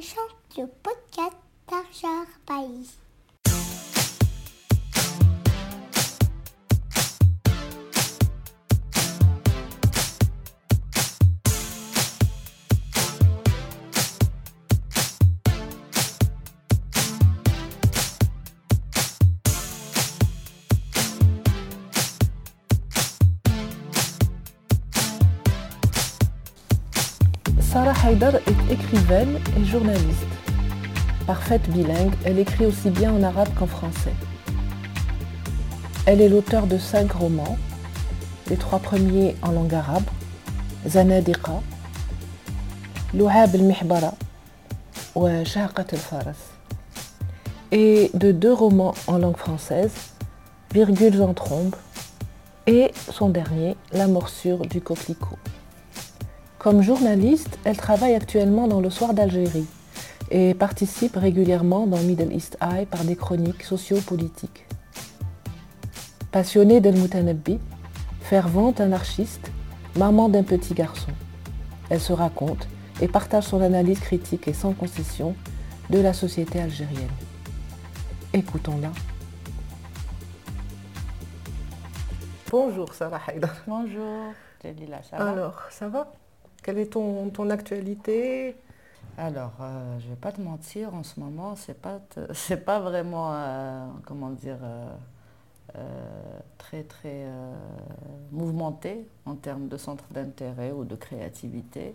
chante le podcast d'Arjar Pays. Haider est écrivaine et journaliste. Parfaite bilingue, elle écrit aussi bien en arabe qu'en français. Elle est l'auteur de cinq romans, les trois premiers en langue arabe, Zanadiqa, Louhab al-Mihbara ou Shahqat al-Faras, et de deux romans en langue française, Virgules en trombe et son dernier, La morsure du coquelicot. Comme journaliste, elle travaille actuellement dans le Soir d'Algérie et participe régulièrement dans Middle East Eye par des chroniques sociopolitiques. Passionnée d'El Moutanabbi, fervente anarchiste, maman d'un petit garçon, elle se raconte et partage son analyse critique et sans concession de la société algérienne. Écoutons-la. Bonjour Sarah Haïdar. Bonjour, Jalila, ça va? Alors, ça va? Quelle est ton, ton actualité? Alors, euh, je ne vais pas te mentir, en ce moment, c'est pas, te- c'est pas vraiment, euh, comment dire, euh, très très mouvementé en termes de centre d'intérêt ou de créativité.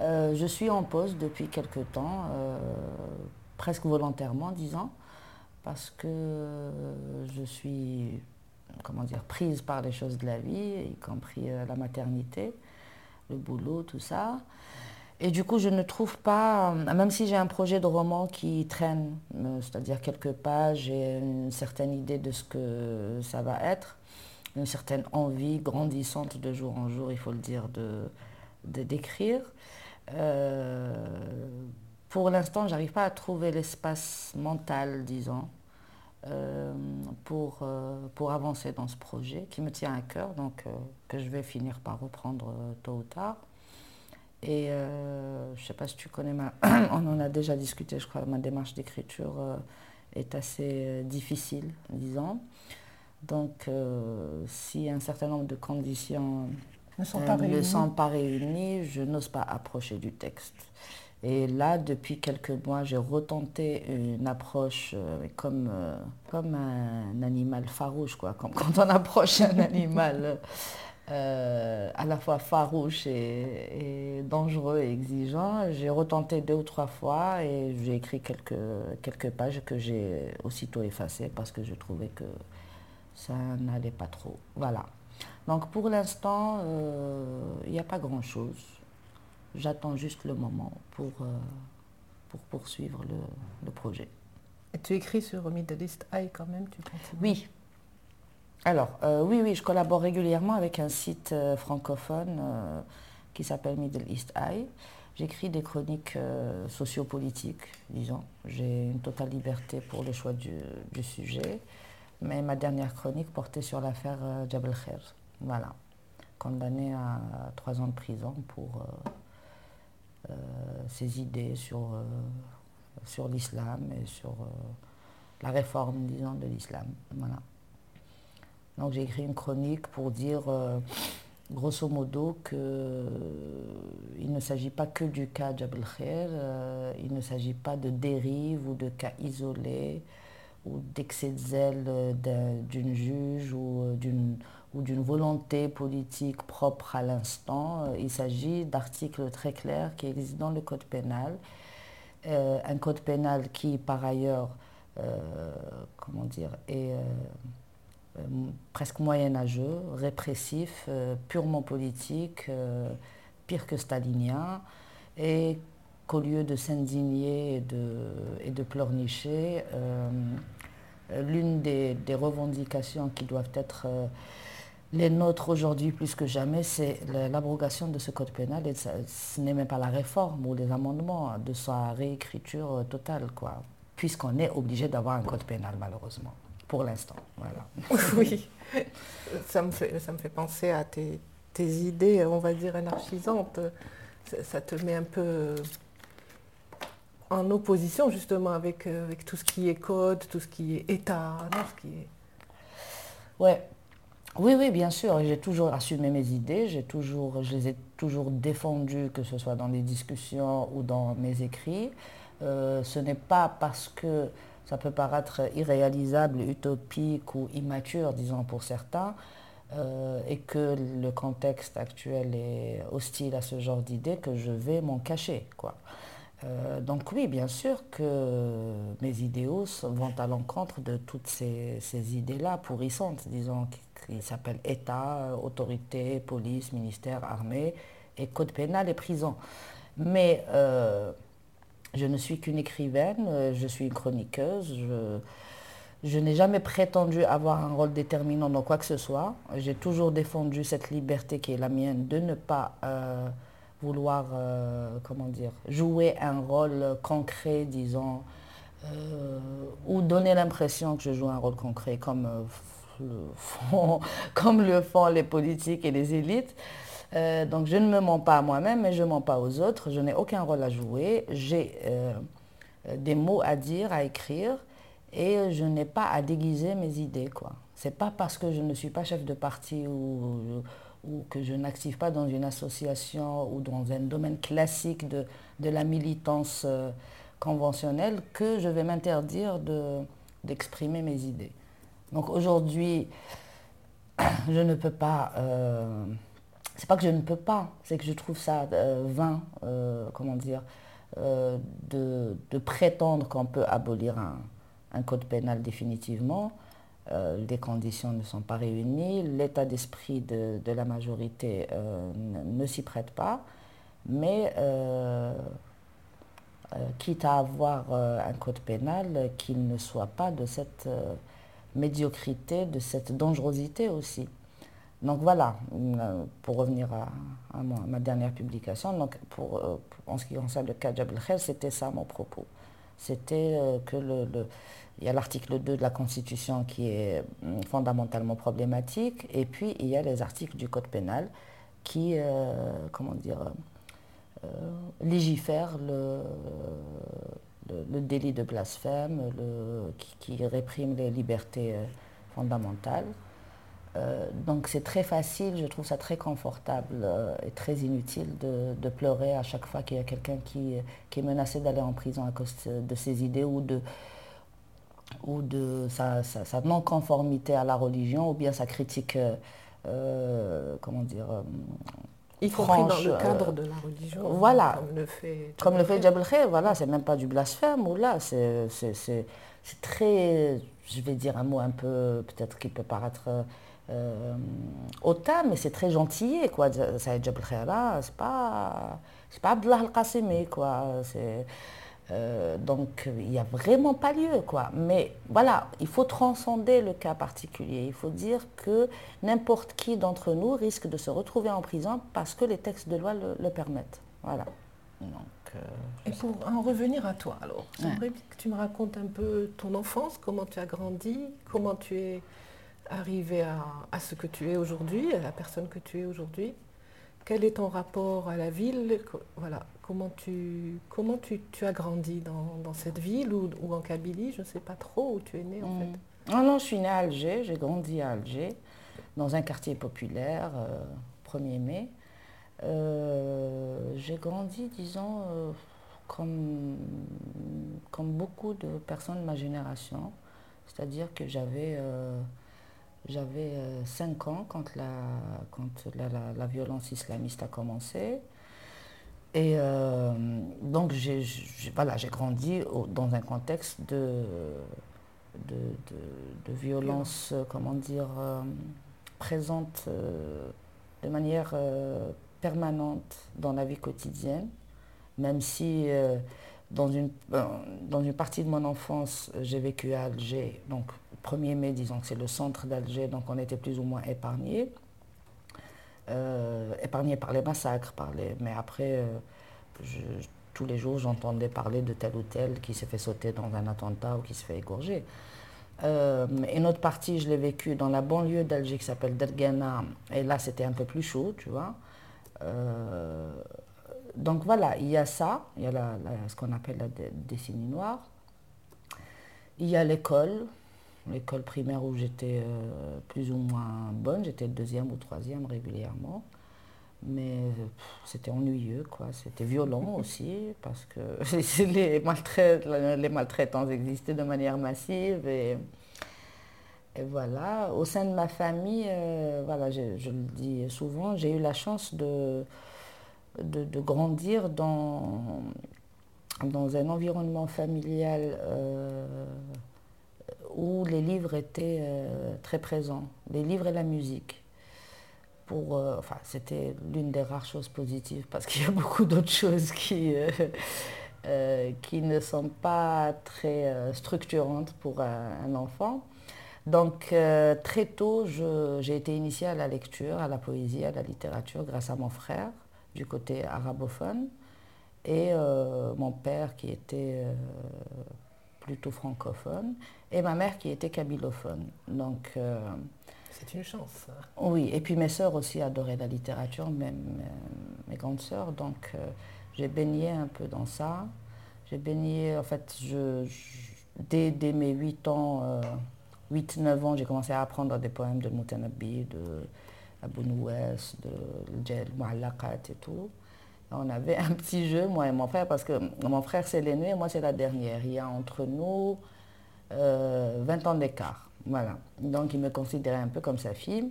Je suis en pause depuis quelque temps, presque volontairement, disons, parce que je suis, comment dire, prise par les choses de la vie, y compris la maternité, le boulot, tout ça. Et du coup, je ne trouve pas, euh, même si j'ai un projet de roman qui traîne, euh, c'est-à-dire quelques pages, j'ai une certaine idée de ce que ça va être, une certaine envie grandissante de jour en jour, il faut le dire, de de- d'écrire. Euh, pour l'instant, j'arrive pas à trouver l'espace mental, disons, euh, pour, euh, pour avancer dans ce projet qui me tient à cœur, donc euh, que je vais finir par reprendre tôt ou tard. Et je ne sais pas si tu connais ma... On en a déjà discuté, je crois, ma démarche d'écriture est assez difficile, disons. Donc, si un certain nombre de conditions Ne sont pas réunies, je n'ose pas approcher du texte. Et là, depuis quelques mois, j'ai retenté une approche euh, comme, euh, comme un animal farouche, quoi. Comme quand on approche un animal euh, à la fois farouche et, dangereux et exigeant. J'ai retenté deux ou trois fois et j'ai écrit quelques, quelques pages que j'ai aussitôt effacées parce que je trouvais que ça n'allait pas trop. Voilà. Donc pour l'instant, il n'y a pas grand-chose. J'attends juste le moment pour, euh, pour poursuivre le, le projet. Et tu écris sur Middle East Eye quand même, tu continues? Oui. Alors, euh, oui, oui, je collabore régulièrement avec un site euh, francophone euh, qui s'appelle Middle East Eye. J'écris des chroniques sociopolitiques, disons. J'ai une totale liberté pour le choix du, du sujet. Mais ma dernière chronique portait sur l'affaire Jabal Khair. Voilà. Condamné à trois ans de prison pour ses idées sur, euh, sur l'islam et sur euh, la réforme, disons, de l'islam. Donc j'ai écrit une chronique pour dire, euh, grosso modo, qu'il ne s'agit pas que du cas Jabal Khair, euh, il ne s'agit pas de dérive ou de cas isolés ou d'excès de zèle euh, d'un- d'une juge ou euh, d'une ou d'une volonté politique propre à l'instant. Euh, Il s'agit d'articles très clairs qui existent dans le code pénal. Euh, un code pénal qui, par ailleurs, euh, comment dire, est presque moyenâgeux, répressif, purement politique, pire que stalinien, et qu'au lieu de s'indigner et de, et de pleurnicher, l'une des, des revendications qui doivent être les nôtres aujourd'hui plus que jamais, c'est la- l'abrogation de ce code pénal. Et ça- ce n'est même pas la réforme ou les amendements, de sa réécriture euh, totale, quoi. Puisqu'on est obligé d'avoir un code pénal, malheureusement, pour l'instant. Voilà. Oui, ça me fait, ça me fait penser à tes, tes idées, on va dire, anarchisantes. Ça, ça te met un peu en opposition justement avec, avec tout ce qui est code, tout ce qui est État, ce qui est... Ouais. Oui, oui, bien sûr. J'ai toujours assumé mes idées, j'ai toujours, je les ai toujours défendues, que ce soit dans les discussions ou dans mes écrits. ce n'est pas parce que ça peut paraître irréalisable, utopique ou immature, disons pour certains, euh, et que le contexte actuel est hostile à ce genre d'idées, que je vais m'en cacher. Euh, donc oui, bien sûr que mes idéaux vont à l'encontre de toutes ces, idées-là pourrissantes, disons, qui, s'appellent État, autorité, police, ministère, armée, et code pénal et prison. Mais euh, je ne suis qu'une écrivaine, euh, je suis une chroniqueuse. Je, n'ai jamais prétendu avoir un rôle déterminant dans quoi que ce soit. J'ai toujours défendu cette liberté qui est la mienne de ne pas euh, vouloir, euh, comment dire, jouer un rôle concret, disons, ou donner l'impression que je joue un rôle concret comme, comme le font les politiques et les élites. Euh, donc je ne me mens pas à moi-même, mais je ne mens pas aux autres. Je n'ai aucun rôle à jouer. J'ai euh, des mots à dire, à écrire, et je n'ai pas à déguiser mes idées. Ce n'est pas parce que je ne suis pas chef de parti ou, que je n'active pas dans une association ou dans un domaine classique de, la militance euh, conventionnelle que je vais m'interdire d'exprimer mes idées. Donc aujourd'hui, je ne peux pas c'est pas que je ne peux pas, c'est que je trouve ça euh, vain, euh, comment dire, euh, de, prétendre qu'on peut abolir un, code pénal définitivement. les conditions ne sont pas réunies, l'état d'esprit de, la majorité ne, s'y prête pas, mais quitte à avoir un code pénal, qu'il ne soit pas de cette médiocrité, de cette dangerosité aussi. Donc voilà, euh, pour revenir à, ma dernière publication, donc pour, euh, en ce qui concerne le cas Jabal c'était ça mon propos. C'était euh, que le, il y a l'article 2 de la Constitution qui est fondamentalement problématique, et puis il y a les articles du Code pénal qui, comment dire, légifèrent le, le, délit de blasphème, le, qui, réprime les libertés fondamentales. Euh, donc c'est très facile, je trouve ça très confortable euh, et très inutile de, pleurer à chaque fois qu'il y a quelqu'un qui, qui, est menacé d'aller en prison à cause de ses idées ou de, ou de sa, non-conformité à la religion ou bien sa critique, euh, comment dire, y compris dans le cadre de la religion. Voilà. Comme le fait, comme le fait voilà, c'est même pas du blasphème, ou là, c'est très, je vais dire un mot un peu, peut-être qui peut paraître euh, autant, mais c'est très gentil, quoi. Saïd Jabal Khaira, c'est pas, c'est pas Abdullah al-Qasimi, quoi. Euh, donc il n'y a vraiment pas lieu, quoi. Mais voilà, il faut transcender le cas particulier. Il faut dire que n'importe qui d'entre nous risque de se retrouver en prison parce que les textes de loi le, permettent. Voilà. Donc, euh, Et pour en revenir à toi, alors, j'aimerais que tu me racontes un peu ton enfance, comment tu as grandi, comment tu es arriver à, ce que tu es aujourd'hui, à la personne que tu es aujourd'hui Quel est ton rapport à la ville Voilà, comment tu, comment tu, as grandi dans, cette ville ou, en Kabylie Je ne sais pas trop où tu es né en fait. Ah non, je suis née à Alger, j'ai grandi à Alger, dans un quartier populaire, 1er euh, mai. Euh, j'ai grandi, disons, euh, comme, comme beaucoup de personnes de ma génération, c'est-à-dire que j'avais j'avais 5 euh, ans quand, la, quand la, violence islamiste a commencé. Et euh, donc, j'ai grandi dans un contexte de, de, violence, comment dire, euh, présente de manière permanente dans la vie quotidienne, même si dans, une, dans une partie de mon enfance, j'ai vécu à Alger, donc 1er mai, disons que c'est le centre d'Alger, donc on était plus ou moins épargnés. Euh, épargnés par les massacres, par les... mais après, euh, tous les jours, j'entendais parler de tel ou tel qui s'est fait sauter dans un attentat ou qui se fait égorger. Euh, une autre partie, je l'ai vécu dans la banlieue d'Alger qui s'appelle Dergana, et là c'était un peu plus chaud, tu vois. donc voilà, il y a ça, il y a ce qu'on appelle la décennie noire. Il y a l'école, l'école primaire où j'étais euh, plus ou moins bonne, j'étais deuxième ou troisième régulièrement. Mais c'était ennuyeux, quoi. C'était violent aussi, parce que les, les maltraitances existaient de manière massive. Et, et voilà, au sein de ma famille, euh, voilà, je, le dis souvent, j'ai eu la chance de, de, grandir dans, dans un environnement familial euh, où les livres étaient euh, très présents, les livres et la musique. Enfin, c'était l'une des rares choses positives parce qu'il y a beaucoup d'autres choses qui, qui ne sont pas très structurantes pour un enfant. Donc euh, très tôt, j'ai été initiée à la lecture, à la poésie, à la littérature grâce à mon frère du côté arabophone et euh, mon père qui était euh, plutôt francophone et ma mère qui était kabylophone. Donc c'est une chance. Oui, et puis mes sœurs aussi adoraient la littérature, même mes grandes sœurs. Donc j'ai baigné un peu dans ça. J'ai baigné, en fait, dès, dès, mes 8 ans 8-9 ans, j'ai commencé à apprendre des poèmes de Moutanabbi, de Abou Nouès, de Djel Mouallakat et tout. On avait un petit jeu, moi et mon frère, parce que mon frère c'est l'aîné et moi c'est la dernière. Il y a entre nous 20 euh, ans d'écart. Voilà. Donc il me considérait un peu comme sa fille.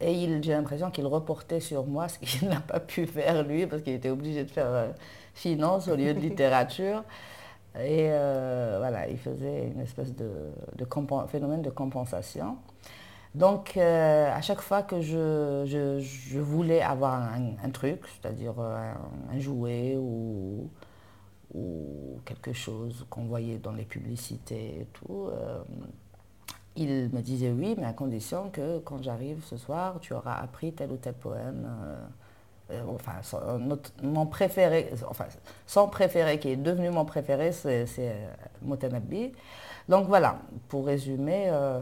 Et j'ai l'impression qu'il reportait sur moi ce qu'il n'a pas pu faire lui, parce qu'il était obligé de faire euh, finance au lieu de littérature. Et euh, voilà, il faisait une espèce de, phénomène de compensation. Donc, euh, à chaque fois que je, voulais avoir un, truc, c'est-à-dire euh, un, jouet ou, ou, quelque chose qu'on voyait dans les publicités et tout, il me disait oui, mais à condition que quand j'arrive ce soir, tu auras appris tel ou tel poème. Euh, enfin, mon préféré, enfin, son préféré qui est devenu mon préféré, c'est euh, Motanabi. Donc voilà, pour résumer, euh,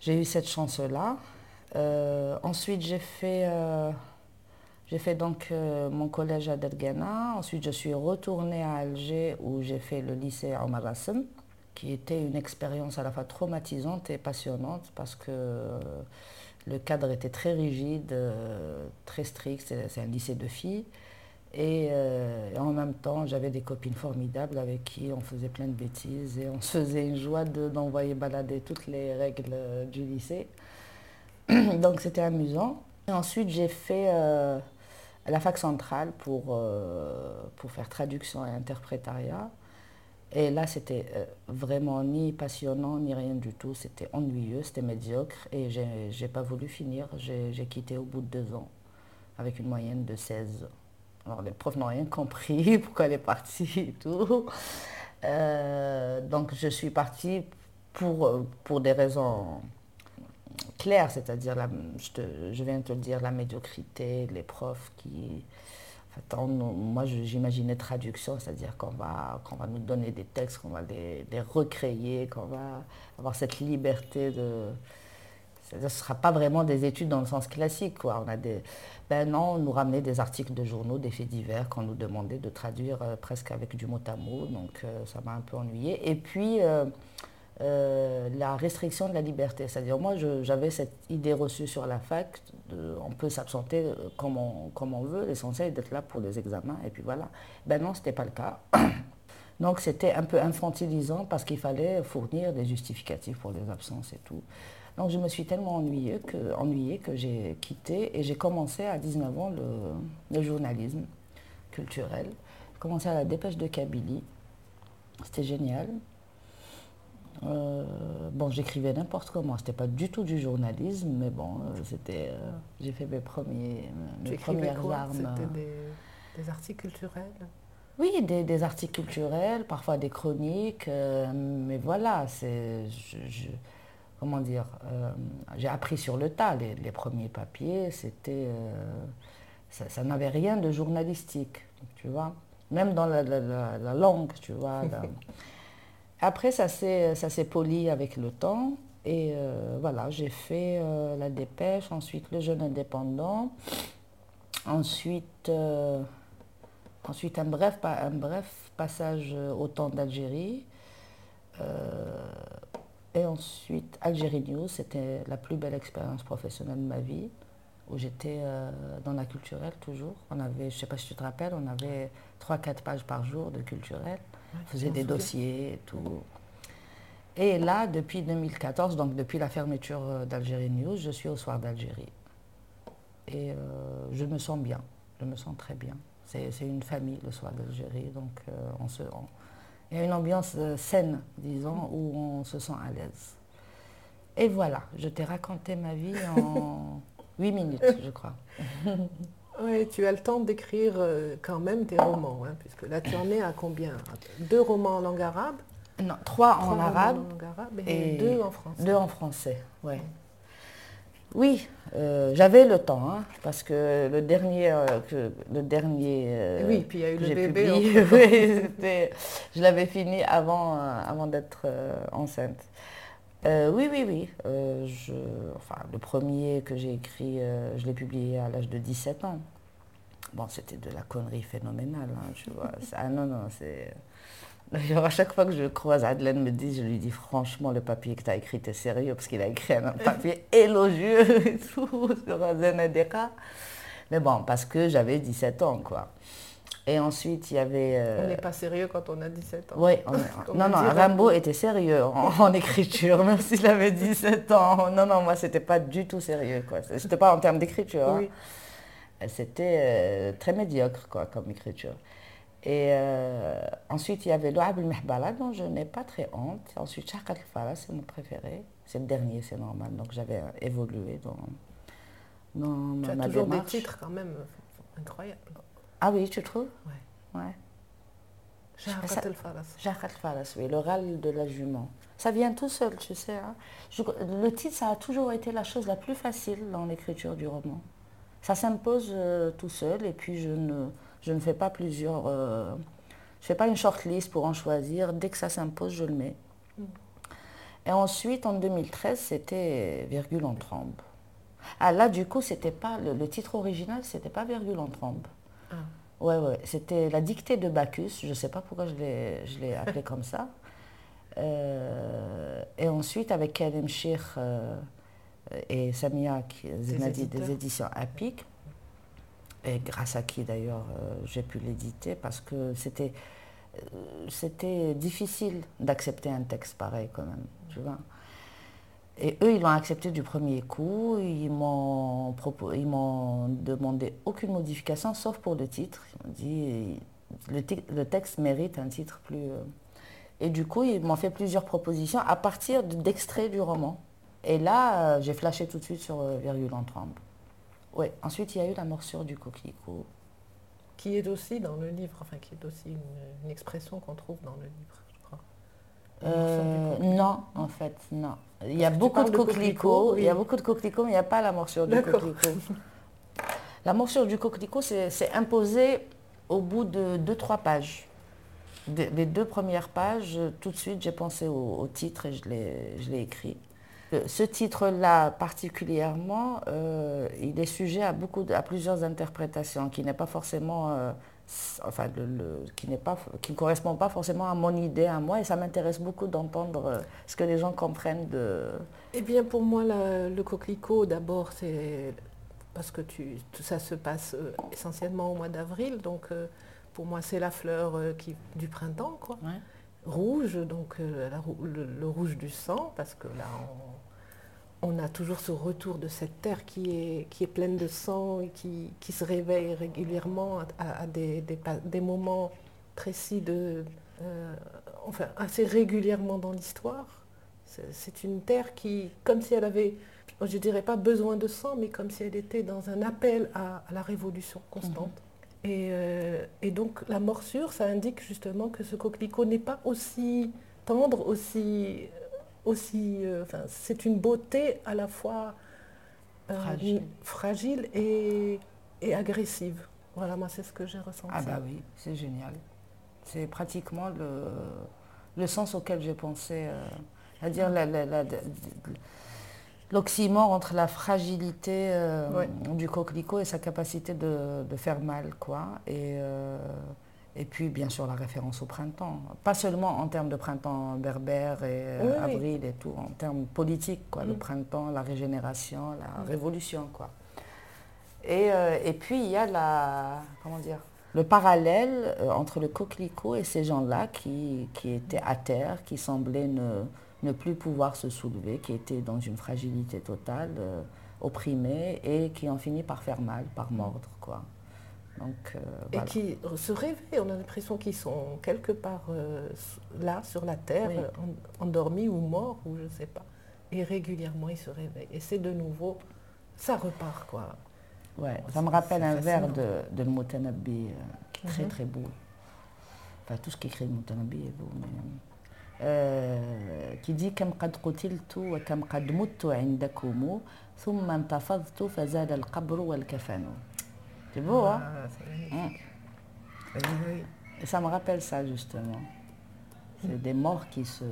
j'ai eu cette chance-là. ensuite, j'ai fait, j'ai fait donc mon collège à Dergana. Ensuite, je suis retournée à Alger où j'ai fait le lycée Omar qui était une expérience à la fois traumatisante et passionnante parce que le cadre était très rigide, euh, très strict, c'est un lycée de filles. Euh, et, en même temps, j'avais des copines formidables avec qui on faisait plein de bêtises et on se faisait une joie d'envoyer balader toutes les règles du lycée. Donc c'était amusant. ensuite, j'ai fait euh, la fac centrale pour, pour faire traduction et interprétariat. Et là, c'était euh, vraiment ni passionnant, ni rien du tout. C'était ennuyeux, c'était médiocre. Et je n'ai pas voulu finir. J'ai quitté au bout de deux ans, avec une moyenne de 16. Alors, les profs n'ont rien compris, pourquoi elle est partie et tout. Euh, donc, je suis partie pour, pour des raisons claires, c'est-à-dire, je, je viens de te le dire, la médiocrité, les profs qui moi, j'imaginais traduction, c'est-à-dire qu'on va, qu'on va nous donner des textes, qu'on va les, recréer, qu'on va avoir cette liberté de... Ce ne sera pas vraiment des études dans le sens classique. Quoi. On a des, ben non, on nous ramenait des articles de journaux, des faits divers qu'on nous demandait de traduire euh, presque avec du mot à mot. Donc euh, ça m'a un peu ennuyé. Et puis, euh, euh, la restriction de la liberté. C'est-à-dire, moi, j'avais cette idée reçue sur la fac, on peut s'absenter comme on, comme on veut, l'essentiel est d'être là pour les examens, et puis voilà. Ben non, ce n'était pas le cas. Donc c'était un peu infantilisant parce qu'il fallait fournir des justificatifs pour les absences et tout. Donc je me suis tellement ennuyée que, que j'ai quitté et j'ai commencé à 19 ans le, le journalisme culturel. J'ai commencé à la dépêche de Kabylie. C'était génial. Euh, bon, j'écrivais n'importe comment. C'était pas du tout du journalisme, mais bon, euh, c'était. Euh, j'ai fait mes premiers, mes premières quoi? armes. C'était des, articles culturels? Oui, des, articles culturels, parfois des chroniques, mais voilà, c'est. comment dire J'ai appris sur le tas. Les, premiers papiers, c'était. ça, n'avait rien de journalistique, tu vois. Même dans la, la langue, tu vois. Après, ça s'est poli avec le temps. Et euh, voilà, j'ai fait euh, la dépêche, ensuite le jeune indépendant. Ensuite, euh, Ensuite, un bref, un bref passage au temps d'Algérie. et ensuite, Algérie News, c'était la plus belle expérience professionnelle de ma vie, où j'étais dans la culturelle toujours. On avait, je ne sais pas si tu te rappelles, on avait 3-4 pages par jour de culturel. Faisait des dossiers et tout. Et là, depuis 2014, donc depuis la fermeture d'Algérie News, je suis au Soir d'Algérie. Et euh, je me sens bien, je me sens très bien. C'est une famille le Soir d'Algérie, donc euh, on se, il y a une ambiance euh, saine, disons, où on se sent à l'aise. Et voilà, je t'ai raconté ma vie en 8 minutes, je crois. Oui, tu as le temps d'écrire quand même tes romans, hein, puisque là tu en es à combien? Deux romans en langue arabe? Non, trois, en arabe, et, deux en français. Deux en français, ouais. Oui, euh, j'avais le temps, hein, parce que le dernier, euh, que, le dernier. Euh, oui, puis il y a eu le bébé. je l'avais fini avant, avant d'être enceinte. Oui, oui, oui. Je, enfin, le premier que j'ai écrit, je l'ai publié à l'âge de 17 ans. Bon, c'était de la connerie phénoménale, hein, tu vois. Ah non, non, c'est. À chaque fois que je croise Adelaine me dit, je lui dis franchement, le papier que tu as écrit, est sérieux, parce qu'il a écrit un papier élogieux et tout sur Zenadeka. Mais bon, parce que j'avais 17 ans, quoi. Et ensuite, il y avait... Euh, on n'est pas sérieux quand on a 17 ans. Oui, non, non, Rimbaud était sérieux en, écriture, même s'il avait 17 ans. Non, non, moi, c'était pas du tout sérieux, quoi. C'était pas en termes d'écriture. Hein. C'était euh, très médiocre, quoi, comme écriture. Et euh, ensuite, il y avait Louab al-Mehbala, dont je n'ai pas très honte. Ensuite, Shaq al c'est mon préféré. C'est le dernier, c'est normal. Donc, j'avais évolué dans, dans tu as toujours des titres quand même incroyables. Ah oui, tu trouves? Oui. Ouais. Jacques al-Faras, oui, le râle de la jument. Ça vient tout seul, tu sais. Hein. le titre, ça a toujours été la chose la plus facile dans l'écriture du roman. Ça s'impose euh, tout seul et puis je ne je ne fais pas plusieurs... Euh, je fais pas une shortlist pour en choisir. Dès que ça s'impose, je le mets. Et ensuite, en 2013, c'était Virgule en tremble. Ah là, du coup, c'était pas le, titre original, c'était pas Virgule en tremble. Ah. Ouais, ouais. C'était la dictée de Bacchus. Je ne sais pas pourquoi je l'ai appelé comme ça. Euh, et ensuite, avec Kalim Shir euh, et Samia Zenadi des éditions APIC, et grâce à qui d'ailleurs euh, j'ai pu l'éditer, parce que c'était, c'était difficile d'accepter un texte pareil quand même, tu vois. Et eux, ils l'ont accepté du premier coup, ils m'ont, ils m'ont demandé aucune modification, sauf pour le titre. Ils m'ont dit, le, le, texte mérite un titre plus... Euh. Et du coup, ils m'ont fait plusieurs propositions à partir d'extraits du roman. Et là, j'ai flashé tout de suite sur Virgule en tremble. Oui, ensuite il y a eu la morsure du coquelicot. Qui est aussi dans le livre, enfin qui est aussi une, expression qu'on trouve dans le livre, je crois. Euh, non, en fait, non. Il y a beaucoup de coquelicots, il y a beaucoup de coquelicots, mais il n'y a pas la morsure du coquelicot. La morsure du coquelicot, c'est imposé au bout de deux, trois pages. les deux premières pages, tout de suite, j'ai pensé au, titre et je l'ai écrit. Ce titre-là particulièrement, euh, il est sujet à, beaucoup à plusieurs interprétations, qui n'est pas forcément, euh, enfin, qui n'est pas, qui ne correspond pas forcément à mon idée, à moi, et ça m'intéresse beaucoup d'entendre euh, ce que les gens comprennent de. Eh bien, pour moi, le coquelicot, d'abord, c'est parce que tu, tout ça se passe essentiellement au mois d'avril, donc pour moi, c'est la fleur qui, du printemps, quoi. Rouge, donc le, le, rouge du sang, parce que là, on, on a toujours ce retour de cette terre qui est, qui est pleine de sang et qui, se réveille régulièrement à, des, moments précis, de, euh, enfin assez régulièrement dans l'histoire. C'est une terre qui, comme si elle avait, je dirais pas besoin de sang, mais comme si elle était dans un appel à, la révolution constante. Mhm. Euh, et, donc la morsure, ça indique justement que ce coquelicot n'est pas aussi tendre, aussi aussi, euh, c'est une beauté à la fois euh, fragile, et, agressive. Voilà, moi c'est ce que j'ai ressenti. Ah bah oui, c'est génial. C'est pratiquement le, sens auquel j'ai pensé. Euh, à dire la, l'oxymore entre la fragilité euh, du coquelicot et sa capacité de, faire mal, quoi. Et, euh, et puis, bien sûr, la référence au printemps. Pas seulement en termes de printemps berbère et euh, avril et tout, en termes politiques, quoi. Le mm. printemps, la régénération, la mm. révolution, quoi. Et, et puis, il y a la, comment dire, le parallèle entre le coquelicot et ces gens-là qui, qui étaient à terre, qui semblaient ne ne plus pouvoir se soulever, qui était dans une fragilité totale, euh, opprimé et qui en finit par faire mal, par mordre. Quoi. Donc, euh, Et qui se réveillent, on a l'impression qu'ils sont quelque part euh, là, sur la terre, endormis ou morts, ou je ne sais pas. Et régulièrement, ils se réveillent. Et c'est de nouveau, ça repart, quoi. Ouais, ça me rappelle un vers de, de Motanabi qui est très mhm. très beau. Enfin, tout ce qu'écrit Motanabi est beau, mais qui dit كم قد قتلت وكم قد مت عندكم ثم انتفضت فزاد القبر والكفن c'est beau, hein Et ça me rappelle ça, justement. C'est des morts qui se...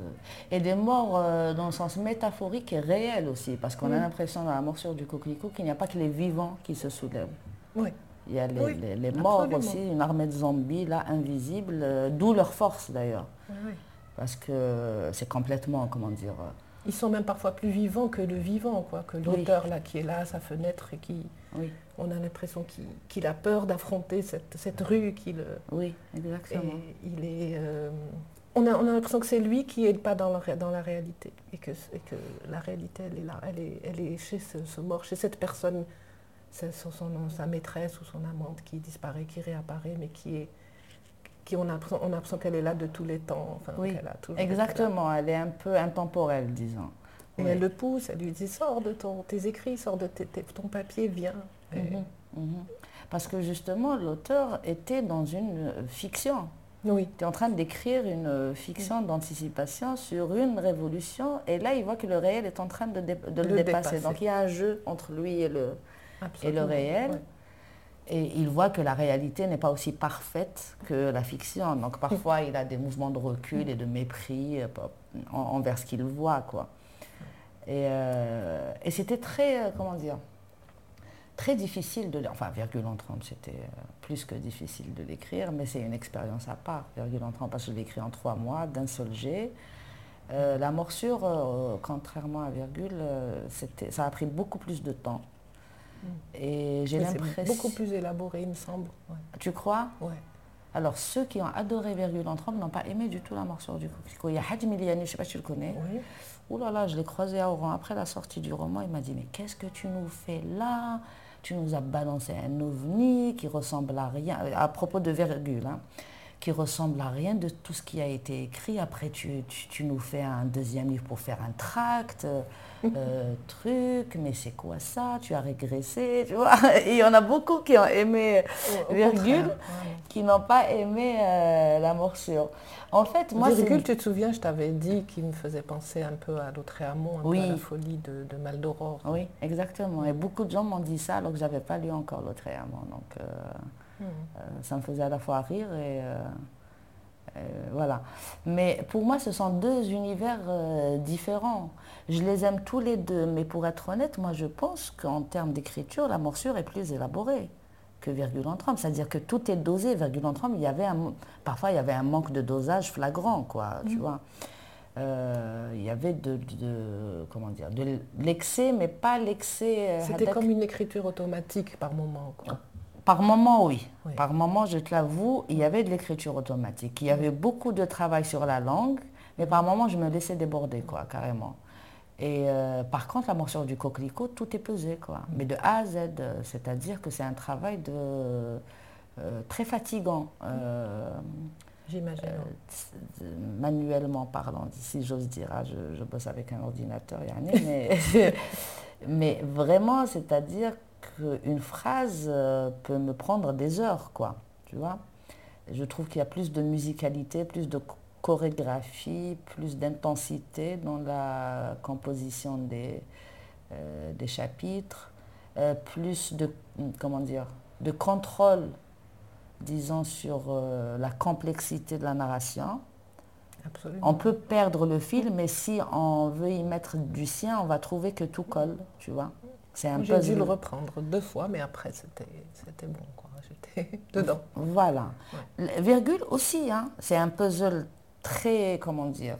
Et des morts euh, dans le sens métaphorique et réel aussi, parce qu'on a l'impression dans la morsure du coquelicot qu'il n'y a pas que les vivants qui se soulèvent. Oui. Il y a les, les, morts aussi, une armée de zombies là, invisibles, euh, d'où leur force d'ailleurs. Oui, parce que c'est complètement, comment dire... Euh, Ils sont même parfois plus vivants que le vivant, quoi, que l'auteur là qui est là à sa fenêtre et qui... Oui. On a l'impression qu'il a peur d'affronter cette, cette, rue qu'il... Oui, exactement. il est... Euh, on a, on a l'impression que c'est lui qui n'est pas dans la, dans la réalité et que, que la réalité, elle est là, elle est, elle est chez ce, mort, chez cette personne, son, son, sa maîtresse ou son amante qui disparaît, qui réapparaît, mais qui est qui on a l'impression qu'elle est là de tous les temps. oui, exactement. Elle est un peu intemporelle, disons. Et elle le pousse, elle lui dit sors de ton, tes écrits, sors de ton papier, viens. Mhm, mhm. Parce que justement, l'auteur était dans une fiction. Oui. Tu es en train d'écrire une fiction d'anticipation sur une révolution, et là, il voit que le réel est en train de, le, dépasser. Donc il y a un jeu entre lui et le, et le réel. Et il voit que la réalité n'est pas aussi parfaite que la fiction. Donc parfois, il a des mouvements de recul et de mépris euh, envers ce qu'il voit. Quoi. Et, euh, et c'était très, euh, comment dire, très difficile de Enfin, virgule en 30, c'était plus que difficile de l'écrire, mais c'est une expérience à part, virgule en 30, parce que je l'ai écrit en trois mois, d'un seul jet. la morsure, contrairement à virgule, ça a pris beaucoup plus de temps. Et j'ai l'impression... beaucoup plus élaboré, il me semble. Tu crois? Oui. Alors, ceux qui ont adoré Virgule en n'ont pas aimé du tout la morsure du coquelicot. Il y a Hadj Miliani, je ne sais pas si tu le connais. Oui. Ouh là là, je l'ai croisé à Oran après la sortie du roman. Il m'a dit Mais qu'est-ce que tu nous fais là? Tu nous as balancé un ovni qui ressemble à rien. À propos de Virgule, hein qui ressemble à rien de tout ce qui a été écrit. Après, tu, tu, nous fais un deuxième livre pour faire un tract, euh, truc, mais c'est quoi ça? Tu as régressé, tu vois? Il y en a beaucoup qui ont aimé Virgule, qui n'ont pas aimé euh, la morsure. En fait, moi, Virgule, tu te souviens, je t'avais dit qu'il me faisait penser un peu à l'autre amour, un peu à la folie de, de Maldoror. Oui, exactement. Et beaucoup de gens m'ont dit ça alors que je n'avais pas lu encore l'autre amour. Donc, euh, euh, ça me faisait à la fois rire et euh, euh, voilà. Mais pour moi, ce sont deux univers différents. Je les aime tous les deux, mais pour être honnête, moi je pense qu'en termes d'écriture, la morsure est plus élaborée que virgule en trompe. C'est-à-dire que tout est dosé. Virgule en trompe, il y avait un, parfois il y avait un manque de dosage flagrant, quoi, tu mm. vois. il y avait de, comment dire de l'excès mais pas l'excès c'était comme une écriture automatique par moment quoi. Par moment, oui. Par moment, je te l'avoue, il y avait de l'écriture automatique. Il y avait beaucoup de travail sur la langue, mais par moment, je me laissais déborder, quoi, carrément. Et euh, par contre, la morsure du coquelicot, tout est pesé, quoi. Mais de A à Z, c'est-à-dire que c'est un travail de, euh, très fatigant. Euh, J'imagine. manuellement parlant, si j'ose dire. Ah, je, bosse avec un ordinateur, mais, mais vraiment, c'est-à-dire qu'une phrase euh, peut me prendre des heures, quoi, tu vois. Je trouve qu'il y a plus de musicalité, plus de chorégraphie, plus d'intensité dans la composition des, euh, des chapitres, euh, plus de, comment dire, de contrôle, disons, sur la complexité de la narration. Absolument. On peut perdre le fil, mais si on veut y mettre du sien, on va trouver que tout colle, tu vois. C'est un J'ai dû le reprendre deux fois, mais après, c'était c'était bon. quoi. J'étais dedans. Voilà. Virgule aussi, hein, c'est un puzzle très, comment dire,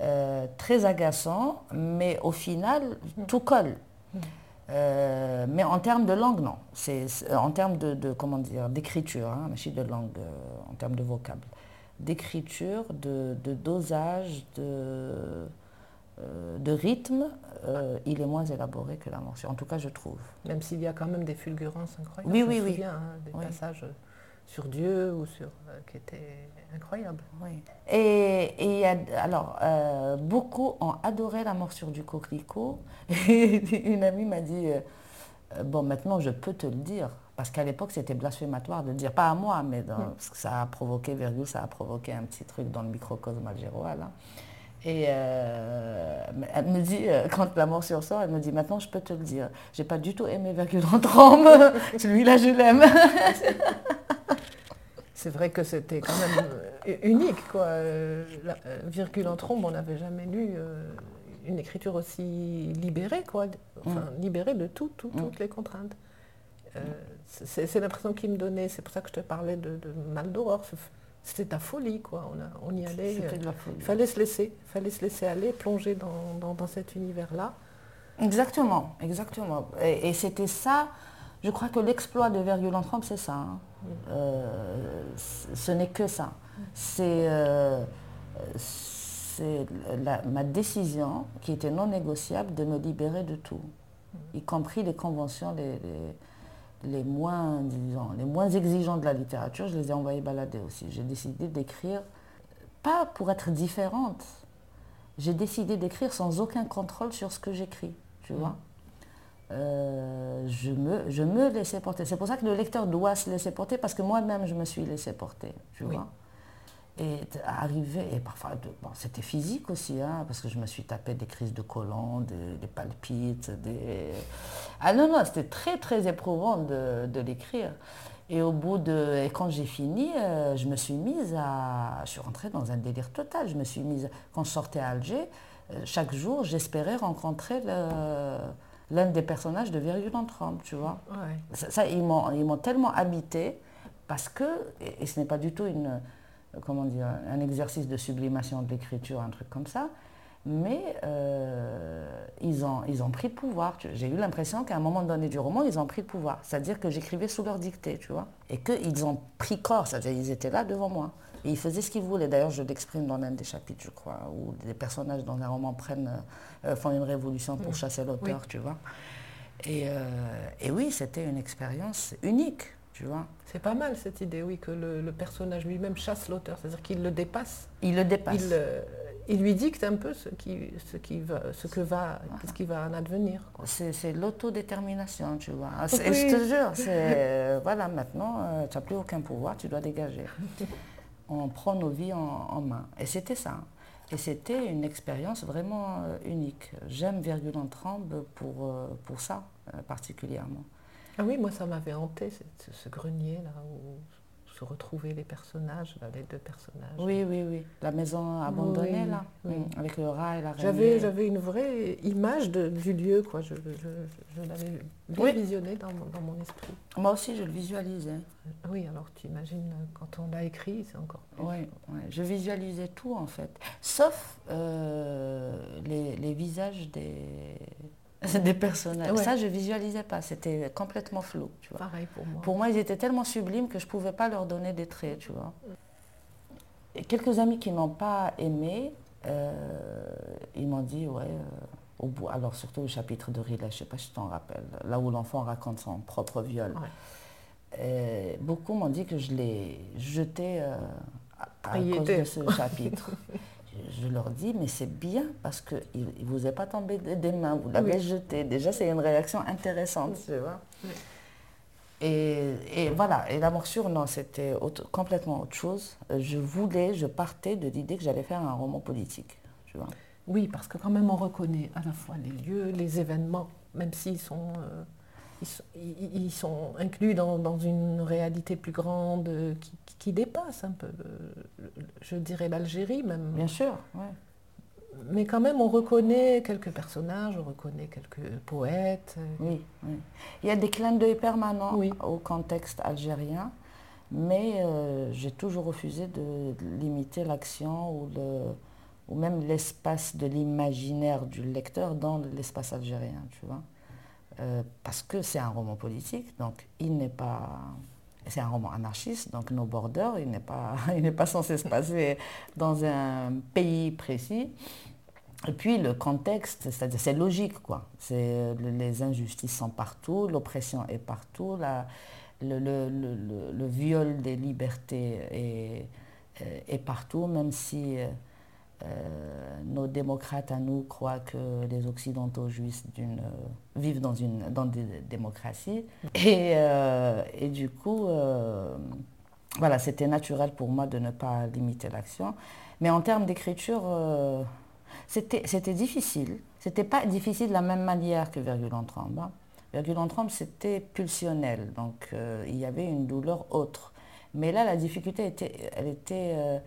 euh, très agaçant, mais au final, tout colle. Euh, mais en termes de langue, non. C'est c'est- en termes de, de, comment dire, d'écriture, hein, de langue, euh, en termes de vocable, d'écriture, de, de dosage, de, euh, de rythme, euh, il est moins élaboré que la morsure. En tout cas, je trouve. Même s'il y a quand même des fulgurances incroyables. Oui, oui, oui. souviens, hein, des Oui. passages sur Dieu ou sur euh, qui étaient incroyables. Oui. Et, et il y a, alors, euh, beaucoup ont adoré la morsure du coquelicot. Et une amie m'a dit, bon, maintenant je peux te le dire. Parce qu'à l'époque, c'était blasphématoire de le dire, pas à moi, mais dans- parce que ça a provoqué, virgule, ça a provoqué un petit truc dans le microcosme algérois, là. Et euh, elle me dit, euh, quand la morsure sort, elle me dit, maintenant je peux te le dire. J'ai pas du tout aimé Virgule en trombe. Celui-là, je l'aime. C'est vrai que c'était quand même euh, unique, quoi. La- virgule en trombe, on n'avait jamais lu euh, une écriture aussi libérée, quoi. Enfin, libérée de tout, tout- Mm. toutes les contraintes. C'est l'impression qu'il me donnait. C'est pour ça que je te parlais de, de mal d'aurore. C'était ta folie, quoi. On, a- on y allait. C'était euh, de la folie. Il fallait se laisser, fallait se laisser aller, plonger dans, dans- dans cet univers-là. Exactement, exactement. Et, et c'était ça, je crois que l'exploit de Virgule en trompe, c'est ça. hein. Euh, ce n'est que ça. C'est euh, ma décision, qui était non négociable, de me libérer de tout, y compris les conventions les, les- les moins, disons, les moins exigeantes de la littérature, je les ai envoyées balader aussi. J'ai décidé d'écrire, pas pour être différente, j'ai décidé d'écrire sans aucun contrôle sur ce que j'écris, tu vois. Euh, je, me, je me laissais porter. C'est pour ça que le lecteur doit se laisser porter, parce que moi-même, je me suis laissé porter, tu Oui. vois. Et arriver, et parfois, de- bon, c'était physique aussi, hein, parce que je me suis tapé des crises de colon, des, des palpites, des... Ah non, non, c'était très, très éprouvant de, de l'écrire. Et au bout de... Et quand j'ai fini, euh, je me suis mise à... Je suis rentrée dans un délire total. Je me suis mise... Quand je sortais à Alger, euh, chaque jour, j'espérais rencontrer le- l'un des personnages de Virgule en trompe, tu vois. Ouais. Ça, ça, ils m'ont ils m'ont tellement habité parce que, et, et ce n'est pas du tout une, comment dire, un exercice de sublimation de l'écriture, un truc comme ça, mais euh, ils, ont, ils ont pris le pouvoir. J'ai eu l'impression qu'à un moment donné du roman, ils ont pris le pouvoir. C'est-à-dire que j'écrivais sous leur dictée, tu vois. Et qu'ils ont pris corps, c'est-à-dire ils étaient là devant moi. Et ils faisaient ce qu'ils voulaient. D'ailleurs, je l'exprime dans l'un des chapitres, je crois, où les personnages dans un roman prennent, euh, font une révolution pour chasser l'auteur, tu vois. Et, euh, et oui, c'était une expérience unique, tu vois. C'est pas mal cette idée, oui, que le, le personnage lui-même chasse l'auteur, c'est-à-dire qu'il le dépasse. Il le dépasse. Il, euh, il lui dicte un peu ce qui, ce qui va, ce que va, ce qui va en advenir. C'est l'autodétermination, tu vois. Ah, Oui. Je te jure, c'est euh, voilà, maintenant, euh, tu n'as plus aucun pouvoir, tu dois dégager. On prend nos vies en, en main. Et c'était ça. Et c'était une expérience vraiment unique. J'aime Virgule en tremble pour, pour ça, particulièrement. Ah oui, moi ça m'avait hanté, ce, ce grenier là où se retrouvaient les personnages, là, les deux personnages. Oui, oui, oui. La maison abandonnée, Oui, là, oui. mm, avec le rat et la J'avais, j'avais une vraie image de- du lieu, quoi. Je, je- je l'avais bien Oui. visionné dans, mon- dans mon esprit. Moi aussi, je le visualisais. Oui, alors tu imagines euh, quand on l'a écrit, c'est encore plus. Oui, je visualisais tout en fait, sauf euh, les, les visages des, des personnages. Ouais. Ça, je visualisais pas, c'était complètement flou, tu vois. Pareil pour moi. Pour moi, ils étaient tellement sublimes que je pouvais pas leur donner des traits, tu vois. Et quelques amis qui n'ont pas aimé, euh, ils m'ont dit, ouais, euh, au bout, alors surtout le chapitre de Riley, je sais pas si tu t'en rappelles, là où l'enfant raconte son propre viol. Ouais. Beaucoup m'ont dit que je l'ai jeté euh, à, cause était. de ce chapitre. Je, leur dis, mais c'est bien parce qu'il ne vous est pas tombé des mains, vous l'avez Oui. jeté. Déjà, c'est une réaction intéressante, tu vois. Oui. Et, et voilà, et la morsure, non, c'était autre- complètement autre chose. Euh, Je voulais, je partais de l'idée que j'allais faire un roman politique, tu vois. Oui, parce que quand même on reconnaît à la fois les lieux, les événements, même s'ils sont euh, ils sont, inclus dans, une réalité plus grande qui, dépasse un peu, je dirais, l'Algérie même. Bien sûr, Mais quand même, on reconnaît quelques personnages, on reconnaît quelques poètes. Oui, Il y a des clins d'œil permanents au contexte algérien, mais euh, j'ai toujours refusé de limiter l'action ou, ou même l'espace de l'imaginaire du lecteur dans l'espace algérien, tu vois. Euh, parce que c'est un roman politique, donc il n'est pas... C'est un roman anarchiste, donc nos borders, il n'est pas, pas censé se passer dans un pays précis. Et puis le contexte, c'est-à-dire c'est logique quoi. Les injustices sont partout, l'oppression est partout, la, le, le, le, viol des libertés est, est partout, même si euh, euh, nos démocrates à nous croient que les Occidentaux d'une, vivent dans, une, dans des démocraties. Et, euh, du coup, euh, voilà, c'était naturel pour moi de ne pas limiter l'action. Mais en termes d'écriture, c'était, difficile. C'était pas difficile de la même manière que Virgule en tremble. Hein. Virgule c'était pulsionnel. Donc, il y avait une douleur autre. Mais là, la difficulté, était, elle était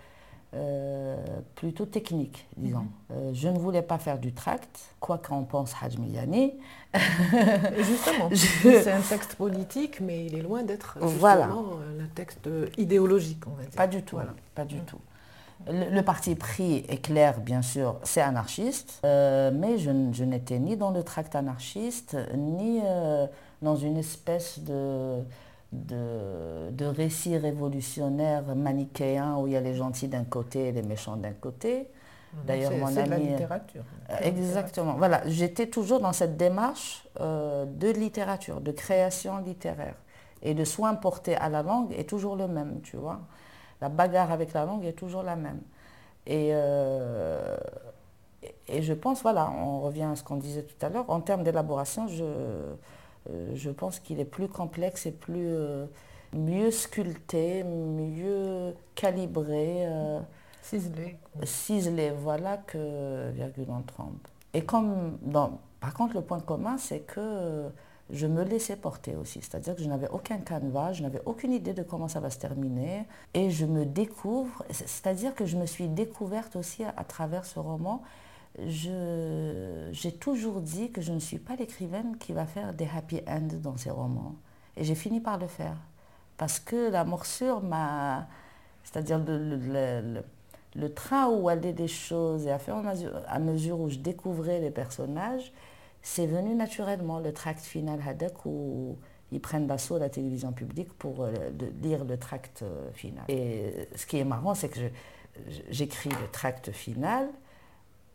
euh, plutôt technique, disons. Mhm. Euh, je ne voulais pas faire du tract, quoi qu'on pense Hajj Justement, c'est un texte politique, mais il est loin d'être voilà. un texte idéologique, on va dire. Pas du tout, pas du tout. Le, parti pris est clair, bien sûr, c'est anarchiste, euh, mais je, je n'étais ni dans le tract anarchiste, ni dans une espèce de de, de récits révolutionnaires manichéens où il y a les gentils d'un côté et les méchants d'un côté. D'ailleurs, mon ami. la littérature. Euh, exactement. Voilà, j'étais toujours dans cette démarche euh, de littérature, de création littéraire. Et le soin porté à la langue est toujours le même, tu vois. La bagarre avec la langue est toujours la même. Et, euh, et je pense, voilà, on revient à ce qu'on disait tout à l'heure, en termes d'élaboration, je je pense qu'il est plus complexe et plus euh, mieux sculpté, mieux calibré. Euh, ciselé. Ciselé, voilà, que virgule en trompe. Et comme dans, par contre, le point commun, c'est que je me laissais porter aussi. C'est-à-dire que je n'avais aucun canevas, je n'avais aucune idée de comment ça va se terminer. Et je me découvre, c'est-à-dire que je me suis découverte aussi à travers ce roman j'ai toujours dit que je ne suis pas l'écrivaine qui va faire des happy ends dans ses romans. Et j'ai fini par le faire. Parce que la morsure m'a... C'est-à-dire le, le, train où allaient des choses et à, à mesure où je découvrais les personnages, c'est venu naturellement. Le tract final Hadek où ils prennent d'assaut la télévision publique pour euh, lire le tract euh, final. Et ce qui est marrant, c'est que j'écris le tract final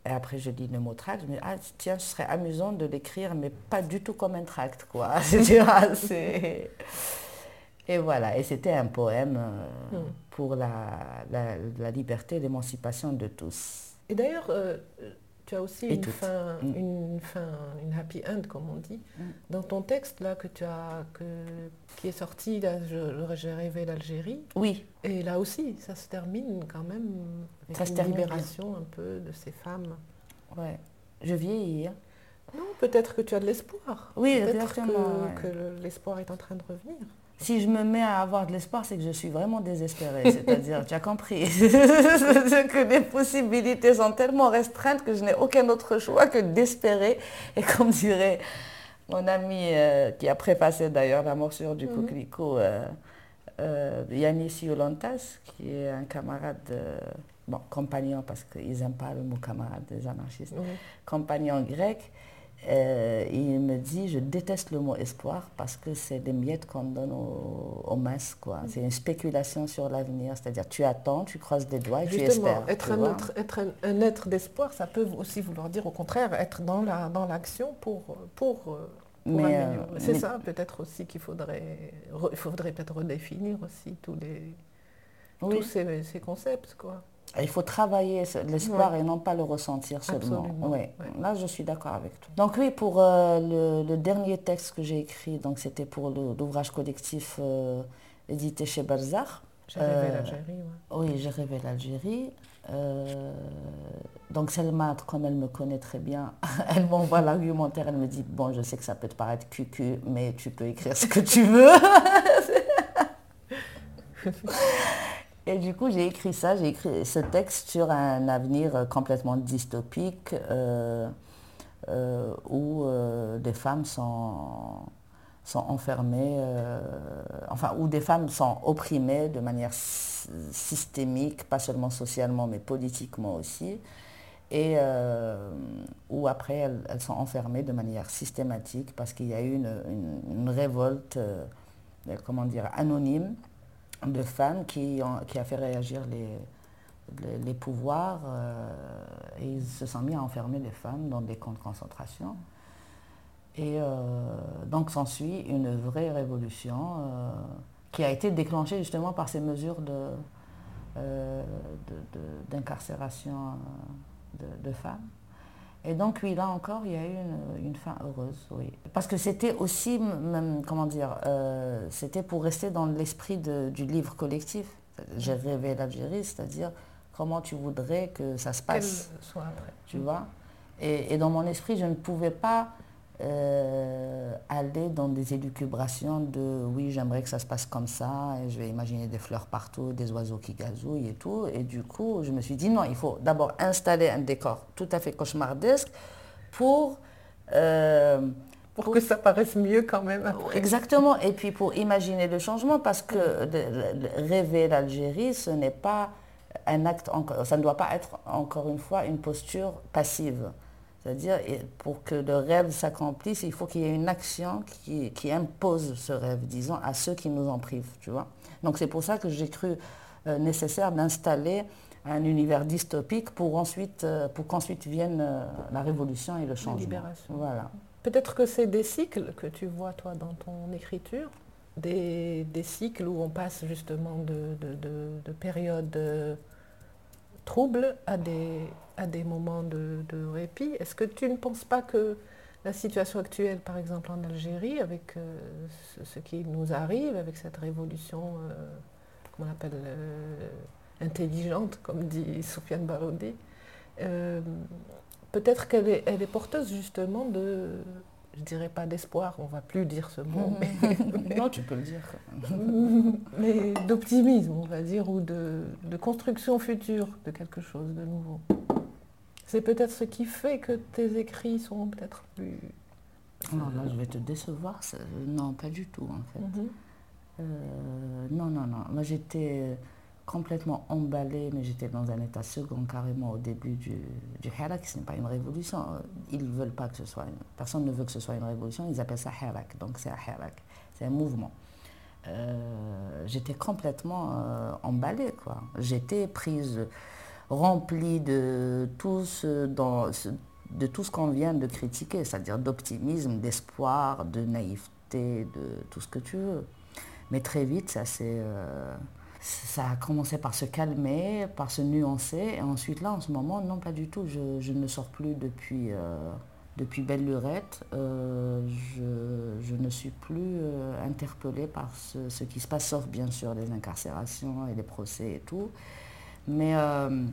et après, je dis le mot tract, je me dis, ah tiens, ce serait amusant de l'écrire, mais pas du tout comme un tract, quoi. et voilà, et c'était un poème euh, hmm. pour la, la, liberté et l'émancipation de tous. Et d'ailleurs, euh, tu as aussi une fin, mm. une fin, une happy end, comme on dit. Mm. Dans ton texte, là, que tu as, que, qui est sorti, là, j'ai rêvé l'Algérie. Oui. Et là aussi, ça se termine quand même avec une libération un peu de ces femmes. Ouais. Je vieillis. Hein. Non, peut-être que tu as de l'espoir. Oui, peut-être que, que l'espoir est en train de revenir si je me mets à avoir de l'espoir, c'est que je suis vraiment désespérée. C'est-à-dire, tu as compris, que les possibilités sont tellement restreintes que je n'ai aucun autre choix que d'espérer. Et comme dirait mon ami euh, qui a préfacé d'ailleurs la morsure du mhm. coquelicot, euh, euh, Yanis Yolantas, qui est un camarade, bon, compagnon, parce qu'ils n'aiment pas le mot camarade des anarchistes, compagnon grec, euh, il me dit, je déteste le mot espoir parce que c'est des miettes qu'on donne aux, masses. Quoi. C'est une spéculation sur l'avenir. C'est-à-dire, tu attends, tu croises des doigts et tu espères. Être, un être, être un, être d'espoir, ça peut aussi vouloir dire au contraire être dans l'action la, dans pour, pour, euh, mais, euh, C'est ça peut-être aussi qu'il faudrait, il faudrait peut-être redéfinir aussi tous, les, tous ces, ces concepts. Quoi. Il faut travailler l'espoir et non pas le ressentir seulement. Là, je suis d'accord avec toi. Donc oui, pour euh, le, dernier texte que j'ai écrit, donc c'était pour l'ouvrage collectif euh, édité chez Balzac, J'ai rêvé l'Algérie, Oui, j'ai rêvé l'Algérie. donc Selma, comme elle me connaît très bien, elle m'envoie l'argumentaire, elle me dit, bon, je sais que ça peut te paraître cucu, mais tu peux écrire ce que tu veux. Et du coup, j'ai écrit ça, j'ai écrit ce texte sur un avenir complètement dystopique euh, euh, où euh, des femmes sont, sont enfermées, enfin, où des femmes sont opprimées de manière systémique, pas seulement socialement, mais politiquement aussi, et où après elles, sont enfermées de manière systématique parce qu'il y a eu une révolte, comment dire, anonyme de femmes qui, ont, a fait réagir les, pouvoirs euh, et ils se sont mis à enfermer les femmes dans des camps de concentration. Et euh, donc s'ensuit une vraie révolution euh, qui a été déclenchée justement par ces mesures d'incarcération de, femmes. Et donc, oui, là encore, il y a eu une, fin heureuse, oui. Parce que c'était aussi, même, comment dire, euh, c'était pour rester dans l'esprit du livre collectif. J'ai rêvé l'Algérie, c'est-à-dire comment tu voudrais que ça se passe. Soit après. Tu vois et, et, dans mon esprit, je ne pouvais pas euh, aller dans des élucubrations de oui, j'aimerais que ça se passe comme ça, et je vais imaginer des fleurs partout, des oiseaux qui gazouillent et tout. Et du coup, je me suis dit non, il faut d'abord installer un décor tout à fait cauchemardesque pour. Euh, pour, que ça paraisse mieux quand même. Exactement. Et puis pour imaginer le changement, parce que rêver l'Algérie, ce n'est pas un acte, ça ne doit pas être encore une fois une posture passive. C'est-à-dire, pour que le rêve s'accomplisse, il faut qu'il y ait une action qui, impose ce rêve, disons, à ceux qui nous en privent, tu vois. Donc c'est pour ça que j'ai cru euh, nécessaire d'installer un univers dystopique pour, ensuite, euh, pour qu'ensuite vienne euh, la révolution et le changement. La libération. Voilà. Peut-être que c'est des cycles que tu vois, toi, dans ton écriture, des, cycles où on passe justement de, de périodes troubles à des, à des moments de, répit. Est-ce que tu ne penses pas que la situation actuelle, par exemple en Algérie, avec euh, ce, qui nous arrive, avec cette révolution, euh, comment on appelle, euh, intelligente, comme dit Sofiane Baroudi, peut-être qu'elle est, elle est porteuse justement de, je dirais pas d'espoir, on va plus dire ce mot. Mais, non, tu peux le dire. mais d'optimisme, on va dire, ou de, de, construction future de quelque chose de nouveau. C'est peut-être ce qui fait que tes écrits sont peut-être plus... Non, là, je vais te décevoir. Non, pas du tout, en fait. Mhm. Euh, non, non, non. Moi, j'étais complètement emballée, mais j'étais dans un état second carrément au début du, du. Ce n'est pas une révolution. Ils ne veulent pas que ce soit... Une, personne ne veut que ce soit une révolution. Ils appellent ça Harak. Donc, c'est un Harak. C'est un mouvement. Euh, j'étais complètement euh, emballée, quoi. J'étais prise rempli de tout ce, de tout ce qu'on vient de critiquer, c'est-à-dire d'optimisme, d'espoir, de naïveté, de tout ce que tu veux. Mais très vite, ça, euh, ça a commencé par se calmer, par se nuancer. Et ensuite, là, en ce moment, non, pas du tout. Je, ne sors plus depuis, euh, depuis Belle Lurette. Euh, je, ne suis plus interpellée par ce, ce, qui se passe, sauf bien sûr les incarcérations et les procès et tout. Mais euh,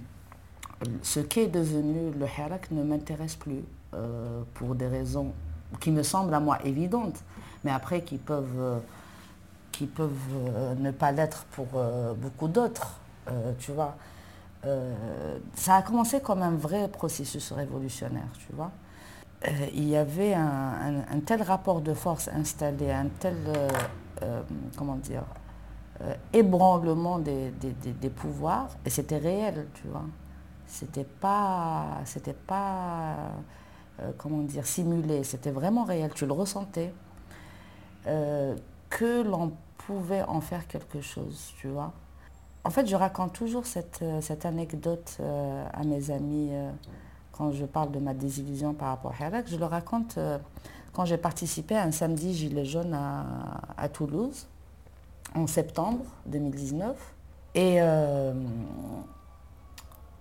ce qu'est devenu le Hirak ne m'intéresse plus euh, pour des raisons qui me semblent à moi évidentes, mais après qui peuvent, euh, qui peuvent ne pas l'être pour beaucoup d'autres, tu vois. ça a commencé comme un vrai processus révolutionnaire, tu vois. il y avait un, tel rapport de force installé, un tel, comment dire, euh, ébranlement des, pouvoirs, et c'était réel, tu vois. C'était pas, c'était pas, euh, comment dire, simulé, c'était vraiment réel, tu le ressentais. Euh, que l'on pouvait en faire quelque chose, tu vois. En fait, je raconte toujours cette, anecdote à mes amis quand je parle de ma désillusion par rapport à Hirak. Je le raconte quand j'ai participé à un samedi gilet jaune à Toulouse en septembre 2019. Et, euh,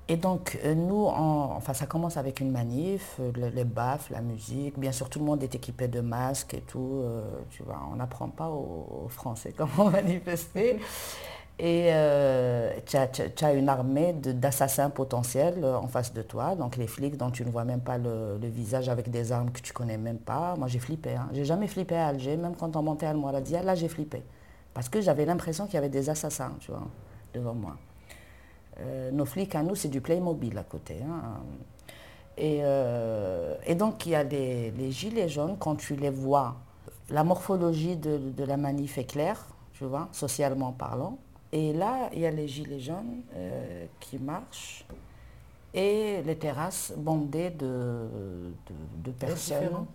et donc, euh, nous, enfin, ça commence avec une manif, euh, les, baffes, la musique. Bien sûr, tout le monde est équipé de masques et tout. tu vois, on n'apprend pas aux, Français comment manifester. Et tu as, une armée d'assassins potentiels en face de toi, donc les flics dont tu ne vois même pas le, visage avec des armes que tu connais même pas. Moi j'ai flippé, hein. j'ai jamais flippé à Alger, même quand on montait à Almoradia, là j'ai flippé. Parce que j'avais l'impression qu'il y avait des assassins, tu vois, devant moi. Euh, nos flics à nous, c'est du Playmobil à côté. Hein. Et, et, donc il y a les, gilets jaunes, quand tu les vois, la morphologie de, de la manif est claire, tu vois, socialement parlant. Et là, il y a les gilets jaunes euh, qui marchent et les terrasses bondées de, de, personnes.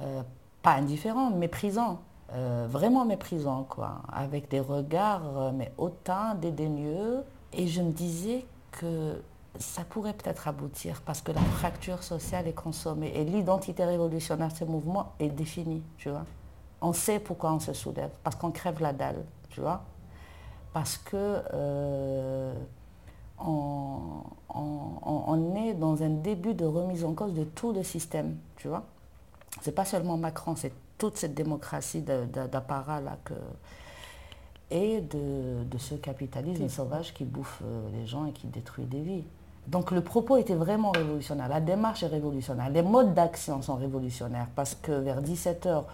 Euh, pas indifférents, méprisants. Euh, vraiment méprisants, quoi. Avec des regards, mais autant dédaigneux. Et je me disais que ça pourrait peut-être aboutir parce que la fracture sociale est consommée et l'identité révolutionnaire de ce mouvement est définie, tu vois. On sait pourquoi on se soulève, parce qu'on crève la dalle, tu vois parce que euh, on, est dans un début de remise en cause de tout le système, tu vois. C'est pas seulement Macron, c'est toute cette démocratie d'apparat là que et de, ce capitalisme sauvage qui bouffe euh, les gens et qui détruit des vies. Donc le propos était vraiment révolutionnaire, la démarche est révolutionnaire, les modes d'action sont révolutionnaires parce que vers 17h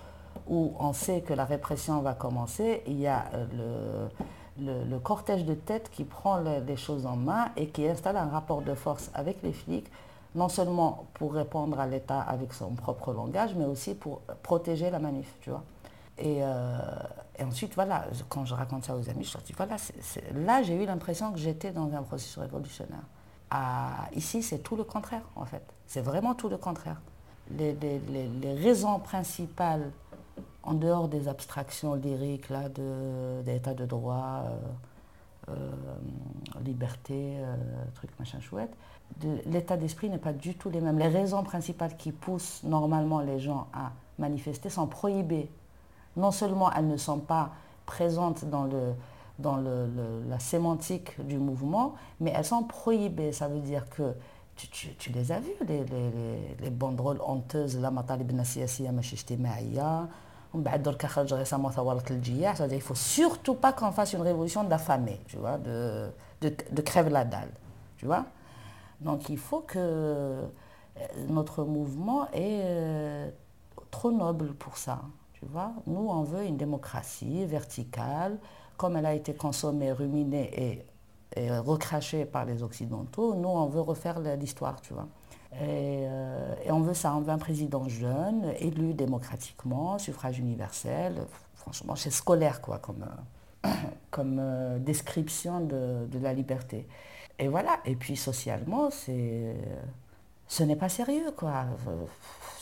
où on sait que la répression va commencer, il y a euh, le le, cortège de tête qui prend les choses en main et qui installe un rapport de force avec les flics, non seulement pour répondre à l'État avec son propre langage, mais aussi pour protéger la manif, tu vois. Et, euh, ensuite, voilà, quand je raconte ça aux amis, je leur dis, voilà, là j'ai eu l'impression que j'étais dans un processus révolutionnaire. ici, c'est tout le contraire, en fait. C'est vraiment tout le contraire. les raisons principales en dehors des abstractions lyriques là, d'état de, droit, euh, euh, liberté, euh, truc machin chouette, l'état d'esprit n'est pas du tout les mêmes. Les raisons principales qui poussent normalement les gens à manifester sont prohibées. Non seulement elles ne sont pas présentes dans, la sémantique du mouvement, mais elles sont prohibées. Ça veut dire que tu, les as vues, les, les, les banderoles honteuses, la matalib nasiyasiya il ne faut surtout pas qu'on fasse une révolution d'affamés, tu vois, de, crève la dalle. Donc il faut que euh, notre mouvement est euh, trop noble pour ça. Nous, on veut une démocratie verticale, comme elle a été consommée, ruminée et, recrachée par les Occidentaux. Nous, on veut refaire l'histoire. Euh, et, on veut ça, on veut un président jeune, élu démocratiquement, suffrage universel. Franchement, c'est scolaire, quoi, comme, euh, comme euh, description de, de, la liberté. Et voilà, et puis socialement, c'est, ce n'est pas sérieux, quoi.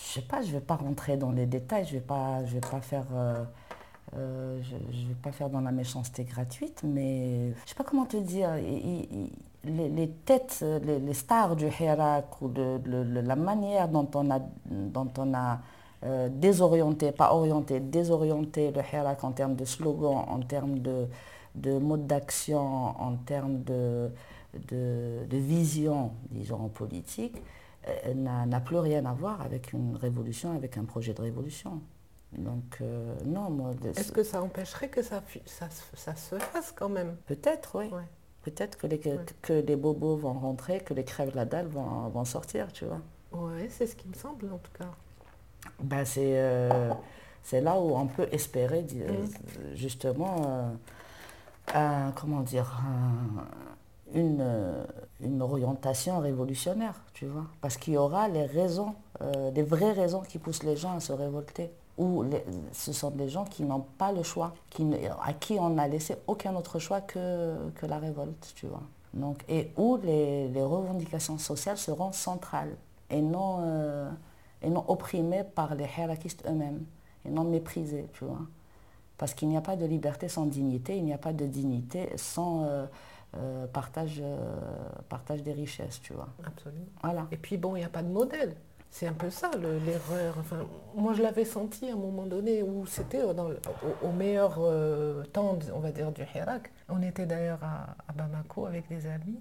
Je sais pas, je ne vais pas rentrer dans les détails, je ne vais, pas, je pas faire... je ne vais pas faire dans la méchanceté gratuite, mais je ne sais pas comment te dire les, têtes, les, stars du Hirak ou de, la manière dont on a, dont on a euh, désorienté, pas orienté, désorienté le Hirak en termes de slogan, en termes de, de mode d'action, en termes de, de, vision, disons, politique, euh, n'a plus rien à voir avec une révolution, avec un projet de révolution. Donc, euh, non, moi. Est-ce que ça empêcherait que ça, ça, ça se fasse quand même? Peut-être, oui. Peut-être que les, que, les bobos vont rentrer, que les crèves la dalle vont, vont sortir, tu vois. Oui, c'est ce qui me semble en tout cas. Ben, c'est euh, c'est là où on peut espérer mm. justement, euh, comment dire, une, une orientation révolutionnaire, tu vois. Parce qu'il y aura les raisons, euh, des vraies raisons qui poussent les gens à se révolter où ce sont des gens qui n'ont pas le choix, qui, à qui on n'a laissé aucun autre choix que, que la révolte, tu vois. Donc, et où les, les revendications sociales seront centrales et non, euh, et non opprimées par les hirakistes eux-mêmes, et non méprisées, tu vois. Parce qu'il n'y a pas de liberté sans dignité, il n'y a pas de dignité sans euh, euh, partage, partage des richesses, tu vois. Absolument. Voilà. Et puis bon, il n'y a pas de modèle. C'est un peu ça l'erreur. Enfin, moi, je l'avais senti à un moment donné où c'était au, au, meilleur euh, temps, on va dire, du Hirak. On était d'ailleurs à, Bamako avec des amis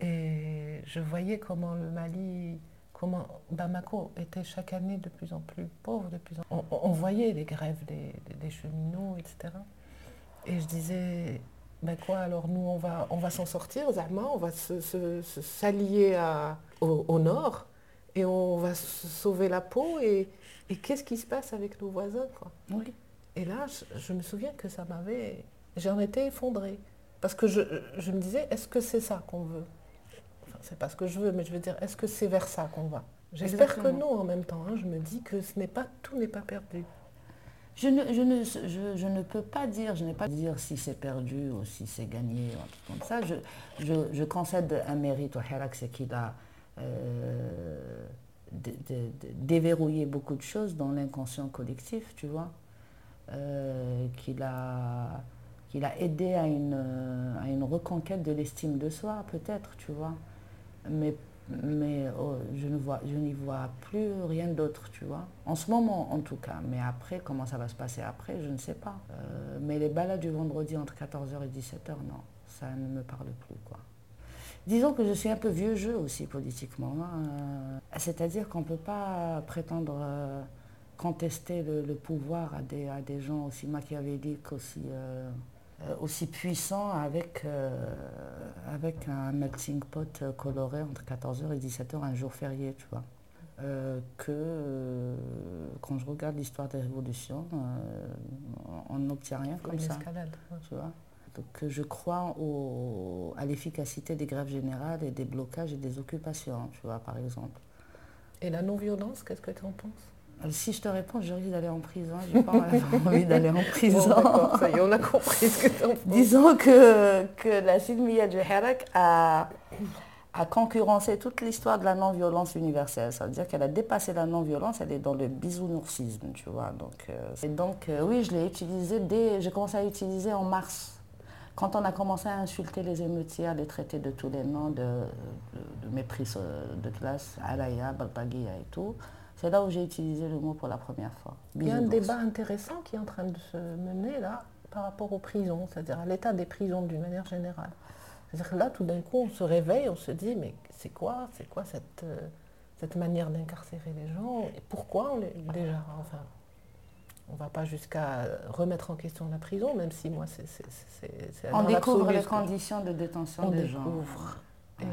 et je voyais comment le Mali, comment Bamako était chaque année de plus en plus pauvre, de plus on, voyait les grèves des, des, cheminots, etc. Et je disais, Ben quoi, alors nous, on va, on va s'en sortir, Zahma, on va s'allier au, au, nord et on va sauver la peau. Et, et qu'est-ce qui se passe avec nos voisins quoi oui. Et là, je, me souviens que ça m'avait... J'en étais effondrée. Parce que je, je me disais, est-ce que c'est ça qu'on veut? Enfin, c'est pas ce que je veux, mais je veux dire, est-ce que c'est vers ça qu'on va? J'espère que non en même temps. Hein. Je me dis que ce n'est pas tout n'est pas perdu. Je ne, je, ne, je, je ne, peux pas dire, je n'ai pas dire si c'est perdu ou si c'est gagné, ou un truc comme ça. Je, je, concède un mérite au Hirak, c'est qu'il a euh, déverrouillé beaucoup de choses dans l'inconscient collectif, tu vois. Euh, qu'il a, aidé à une, reconquête de l'estime de soi, peut-être, tu vois. Mais oh, je ne vois, je n'y vois plus rien d'autre, tu vois. En ce moment, en tout cas. Mais après, comment ça va se passer après, je ne sais pas. Euh, mais les balades du vendredi entre 14h et 17h, non, ça ne me parle plus, quoi. Disons que je suis un peu vieux jeu aussi politiquement. Hein. C'est-à-dire qu'on ne peut pas prétendre euh, contester le, pouvoir à des, à des gens aussi machiavéliques, aussi... Euh, euh, aussi puissant avec, euh, avec un melting pot coloré entre 14h et 17h un jour férié, tu vois. Euh, que quand je regarde l'histoire des révolutions, on n'obtient rien comme ça. Tu vois Donc je crois au, à l'efficacité des grèves générales et des blocages et des occupations, tu vois, par exemple. Et la non-violence, qu'est-ce que tu en penses? Euh, si je te réponds, j'ai envie d'aller en prison. J'ai pas envie d'aller en prison. ça y est, on a compris ce que tu en Disons que, que la Silmiya du Hirak a, a concurrencé toute l'histoire de la non-violence universelle. Ça veut dire qu'elle a dépassé la non-violence, elle est dans le bisounoursisme, tu vois. Donc, euh, et donc euh, oui, je l'ai utilisé dès... J'ai commencé à l'utiliser en mars. Quand on a commencé à insulter les émeutiers, les traiter de tous les noms de, de, de mépris de classe, Alaya, Balpagia et tout, c'est là où j'ai utilisé le mot pour la première fois. Il y a un débat intéressant qui est en train de se mener là par rapport aux prisons, c'est-à-dire à, l'état des prisons d'une manière générale. C'est-à-dire que là, tout d'un coup, on se réveille, on se dit, mais c'est quoi, c'est quoi cette, euh, cette manière d'incarcérer les gens Et pourquoi on les, déjà Enfin, on ne va pas jusqu'à remettre en question la prison, même si moi, c'est... On découvre les conditions de détention des gens. Et,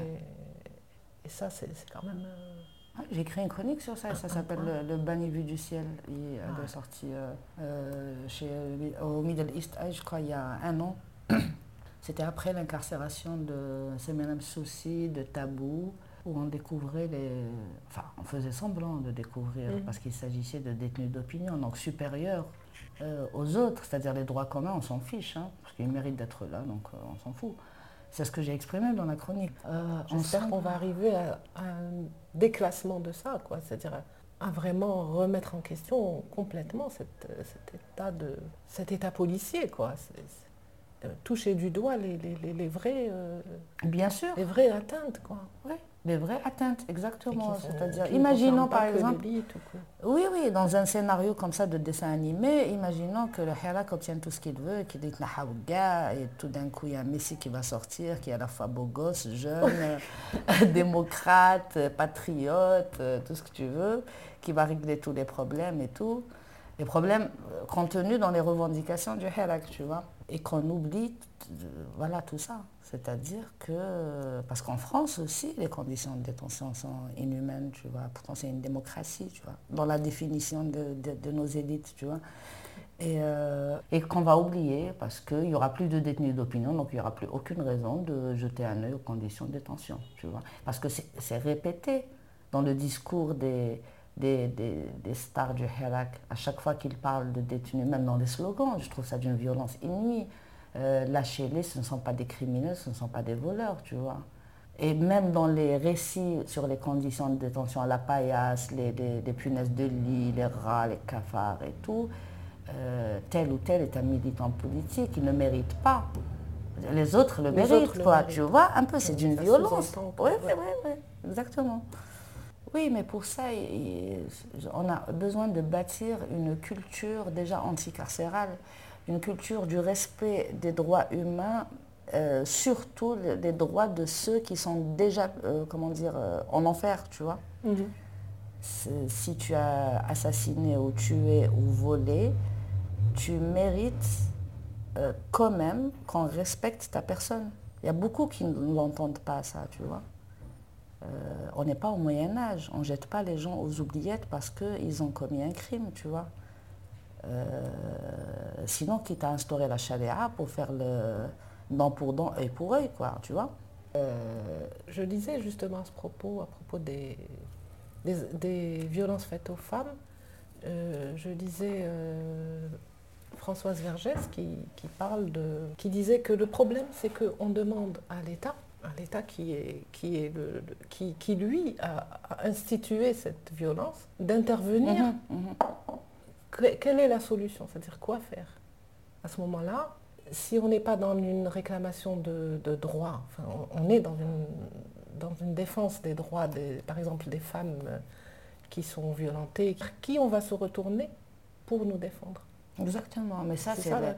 et, ça, c'est quand même... Euh, j'ai écrit une chronique sur ça, ça s'appelle le, le vu du ciel. Il est sorti euh, euh, chez, au Middle East Eye, je crois, il y a un an. C'était après l'incarcération de Semenem Soussi, de Tabou, où on découvrait les... Enfin, on faisait semblant de découvrir, mm. parce qu'il s'agissait de détenus d'opinion, donc supérieurs euh, aux autres, c'est-à-dire les droits communs, on s'en fiche, hein, parce qu'ils méritent d'être là, donc on s'en fout. C'est ce que j'ai exprimé dans la chronique. Euh, J'espère qu'on va arriver à, un déclassement de ça, quoi. C'est-à-dire à, vraiment remettre en question complètement cet, état, de, cet état policier, quoi. toucher du doigt les, les, les, vrais, euh, Bien sûr. les vraies atteintes, quoi. Ouais les vraies atteintes, exactement. C'est-à-dire, imaginons par exemple. Oui, oui, dans un scénario comme ça de dessin animé, imaginons que le Hirak obtient tout ce qu'il veut, qu'il dit et tout d'un coup il y a un Messi qui va sortir, qui est à la fois beau gosse, jeune, démocrate, patriote, euh, tout ce que tu veux, qui va régler tous les problèmes et tout. Les problèmes euh, contenus dans les revendications du Hirak, tu vois. Et qu'on oublie, voilà, tout ça. C'est-à-dire que, parce qu'en France aussi, les conditions de détention sont inhumaines, tu vois. Pourtant, c'est une démocratie, tu vois, dans la définition de, nos élites, tu vois. Et, euh, qu'on va oublier parce qu'il n'y aura plus de détenus d'opinion, donc il n'y aura plus aucune raison de jeter un œil aux conditions de détention, tu vois. Parce que c'est répété dans le discours des, des, des, stars du Hirak, à chaque fois qu'ils parlent de détenus, même dans les slogans, je trouve ça d'une violence inouïe. Euh, lâchez-les, ce ne sont pas des criminels, ce ne sont pas des voleurs, tu vois. Et même dans les récits sur les conditions de détention, la paillasse, les, punaises de lit, les rats, les cafards et tout, euh, tel ou tel est un militant politique, il ne mérite pas. Les autres le méritent, quoi, tu vois, un peu, c'est d'une violence. Oui, oui, oui, exactement. Oui, mais pour ça, on a besoin de bâtir une culture déjà anticarcérale une culture du respect des droits humains, euh, surtout des droits de ceux qui sont déjà, euh, comment dire, euh, en enfer, tu vois. Mhm. Si tu as assassiné ou tué ou volé, tu mérites quand même qu'on respecte ta personne. Il y a beaucoup qui ne l'entendent pas ça, tu vois. Euh, on n'est pas au Moyen Âge, on ne jette pas les gens aux oubliettes parce qu'ils ont commis un crime, tu vois. Euh, sinon, quitte à instaurer la chaléa pour faire le dent pour dent, œil pour œil, quoi, tu vois. je disais justement à ce propos, à propos des, des, violences faites aux femmes, je disais Françoise Vergès qui, parle de, qui disait que le problème c'est qu'on demande à l'État, à l'État qui est, qui, est le, qui, qui, lui a, institué cette violence, d'intervenir. Mhm, mhm. Quelle est la solution? C'est-à-dire quoi faire? À ce moment-là Si on n'est pas dans une réclamation de, de droits, enfin, on, est dans une, dans une défense des droits, des, par exemple des femmes qui sont violentées, qui on va se retourner pour nous défendre Exactement, mais ça c'est la,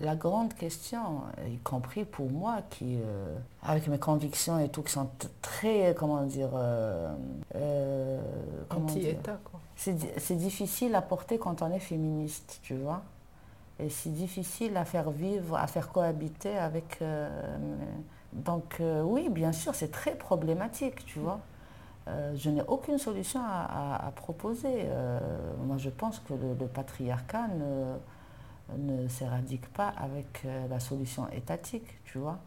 la, grande question, y compris pour moi qui, euh, avec mes convictions et tout, qui sont très, comment dire, euh, euh anti-État. C'est difficile à porter quand on est féministe, tu vois. Et c'est difficile à faire vivre, à faire cohabiter avec. Euh, donc oui, bien sûr, c'est très problématique, tu vois. Euh, je n'ai aucune solution à, proposer. Euh, moi, je pense que le, patriarcat ne, s'éradique pas avec euh, la solution étatique, tu vois.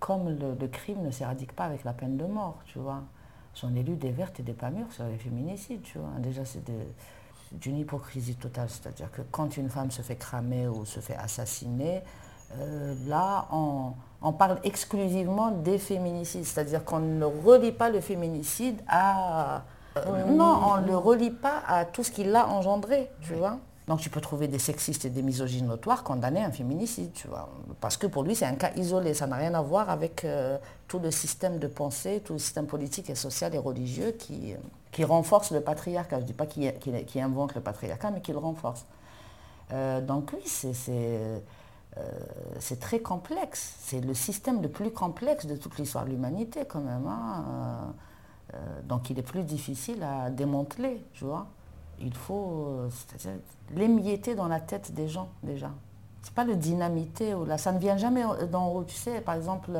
comme le, crime ne s'éradique pas avec la peine de mort, tu vois. J'en ai lu des vertes et des pas mûres sur les féminicides, tu vois. Déjà, c'est d'une hypocrisie totale. C'est-à-dire que quand une femme se fait cramer ou se fait assassiner, là, on on parle exclusivement des féminicides, c'est-à-dire qu'on ne relie pas le féminicide à... Euh, non, on ne le relie pas à tout ce qui l'a engendré, tu vois. Donc tu peux trouver des sexistes et des misogynes notoires condamner un féminicide, tu vois. Parce que pour lui, c'est un cas isolé, ça n'a rien à voir avec euh, tout le système de pensée, tout le système politique et social et religieux qui, qui renforce le patriarcat. Je ne dis pas qui, invente le patriarcat, mais qui le renforce. Euh, donc oui, c'est euh, c'est très complexe. C'est le système le plus complexe de toute l'histoire de l'humanité quand même. Hein. Euh, euh, donc il est plus difficile à démanteler, tu vois. Il faut l'émietter dans la tête des gens déjà. C'est pas le dynamiter ou là, ça ne vient jamais d'en haut. Tu sais, par exemple,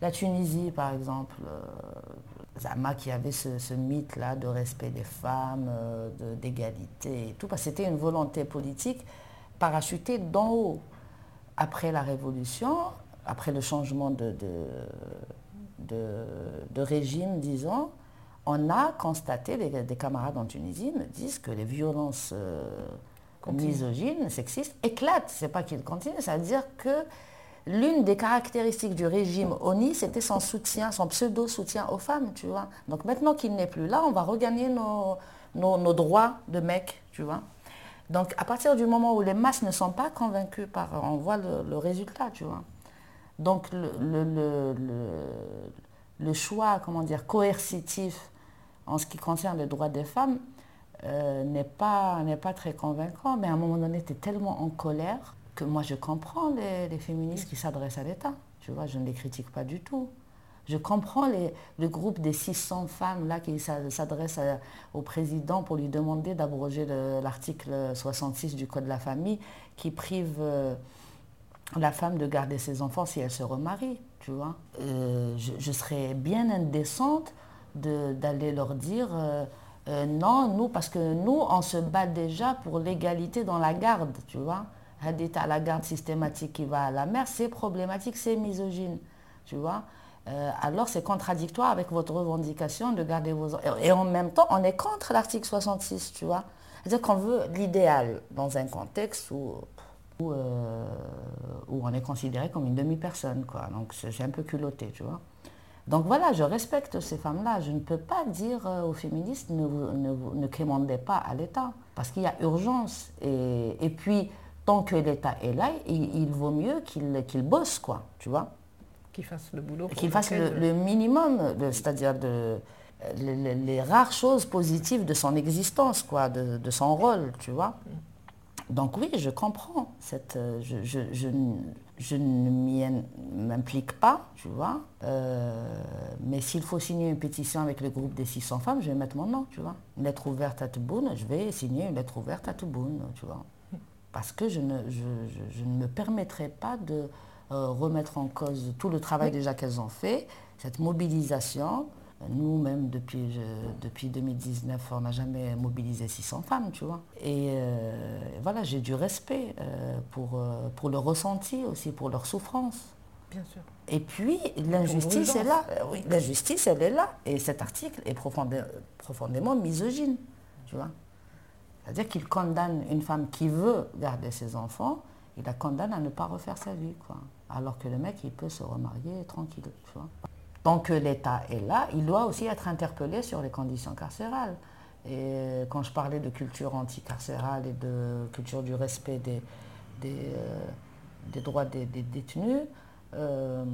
la Tunisie, par exemple, Zama qui avait ce, mythe-là de respect des femmes, d'égalité et tout, parce c'était une volonté politique parachutée d'en haut après la Révolution, après le changement de, de, régime, disons, on a constaté, des camarades en Tunisie me disent que les violences euh, misogynes, sexistes éclatent. C'est pas qu'ils continuent, c'est-à-dire que l'une des caractéristiques du régime ONI, c'était son soutien, son pseudo-soutien aux femmes, tu vois. Donc maintenant qu'il n'est plus là, on va regagner nos, nos droits de mecs, tu vois. Donc à partir du moment où les masses ne sont pas convaincues par, on voit le, résultat, tu vois. Donc le, le, choix, comment dire, coercitif en ce qui concerne les droits des femmes euh, n'est pas, pas très convaincant, mais à un moment donné, tu es tellement en colère que moi je comprends les, les féministes qui s'adressent à l'État. Tu vois, je ne les critique pas du tout. Je comprends le groupe des 600 femmes là qui s'adressent au président pour lui demander d'abroger l'article 66 du Code de la famille qui prive euh, la femme de garder ses enfants si elle se remarie, tu vois. Euh, je, serais bien indécente d'aller leur dire euh, non, nous, parce que nous, on se bat déjà pour l'égalité dans la garde, tu vois. à la garde systématique qui va à la mère, c'est problématique, c'est misogyne, tu vois. Euh, alors c'est contradictoire avec votre revendication de garder vos enfants. Et en même temps, on est contre l'article 66, tu vois. C'est-à-dire qu'on veut l'idéal dans un contexte où, euh, où, on est considéré comme une demi-personne, quoi. Donc c'est un peu culotté, tu vois. Donc voilà, je respecte ces femmes-là. Je ne peux pas dire euh, aux féministes ne, ne, ne pas à l'État, parce qu'il y a urgence. Et, et, puis, tant que l'État est là, il, vaut mieux qu'il qu'il bosse, quoi, tu vois. Qu'il fasse le boulot. Qu'il fasse le, minimum, c'est-à-dire de, les, rares choses positives de son existence, quoi, de, son rôle, tu vois. Donc oui, je comprends. Cette, je, je, je, ne m'y m'implique pas, tu vois. Euh, mais s'il faut signer une pétition avec le groupe des 600 femmes, je vais mettre mon nom, tu vois. Une lettre ouverte à Touboun, je vais signer une lettre ouverte à Touboun, tu vois. Parce que je ne, je, ne me permettrai pas de euh, remettre en cause tout le travail déjà qu'elles ont fait, cette mobilisation. Nous-mêmes, depuis, depuis 2019, on n'a jamais mobilisé 600 femmes, tu vois. Et euh, voilà, j'ai du respect euh, pour, pour le ressenti aussi, pour leur souffrance. Bien sûr. Et puis, l'injustice est là. Oui, l'injustice, elle est là. Et cet article est profondément, profondément misogyne, tu vois. C'est-à-dire qu'il condamne une femme qui veut garder ses enfants, il la condamne à ne pas refaire sa vie, quoi. Alors que le mec, il peut se remarier tranquille, tu vois. Tant que l'État est là, il doit aussi être interpellé sur les conditions carcérales. Et quand je parlais de culture anticarcérale et de culture du respect des, des, euh, droits des, détenus, euh,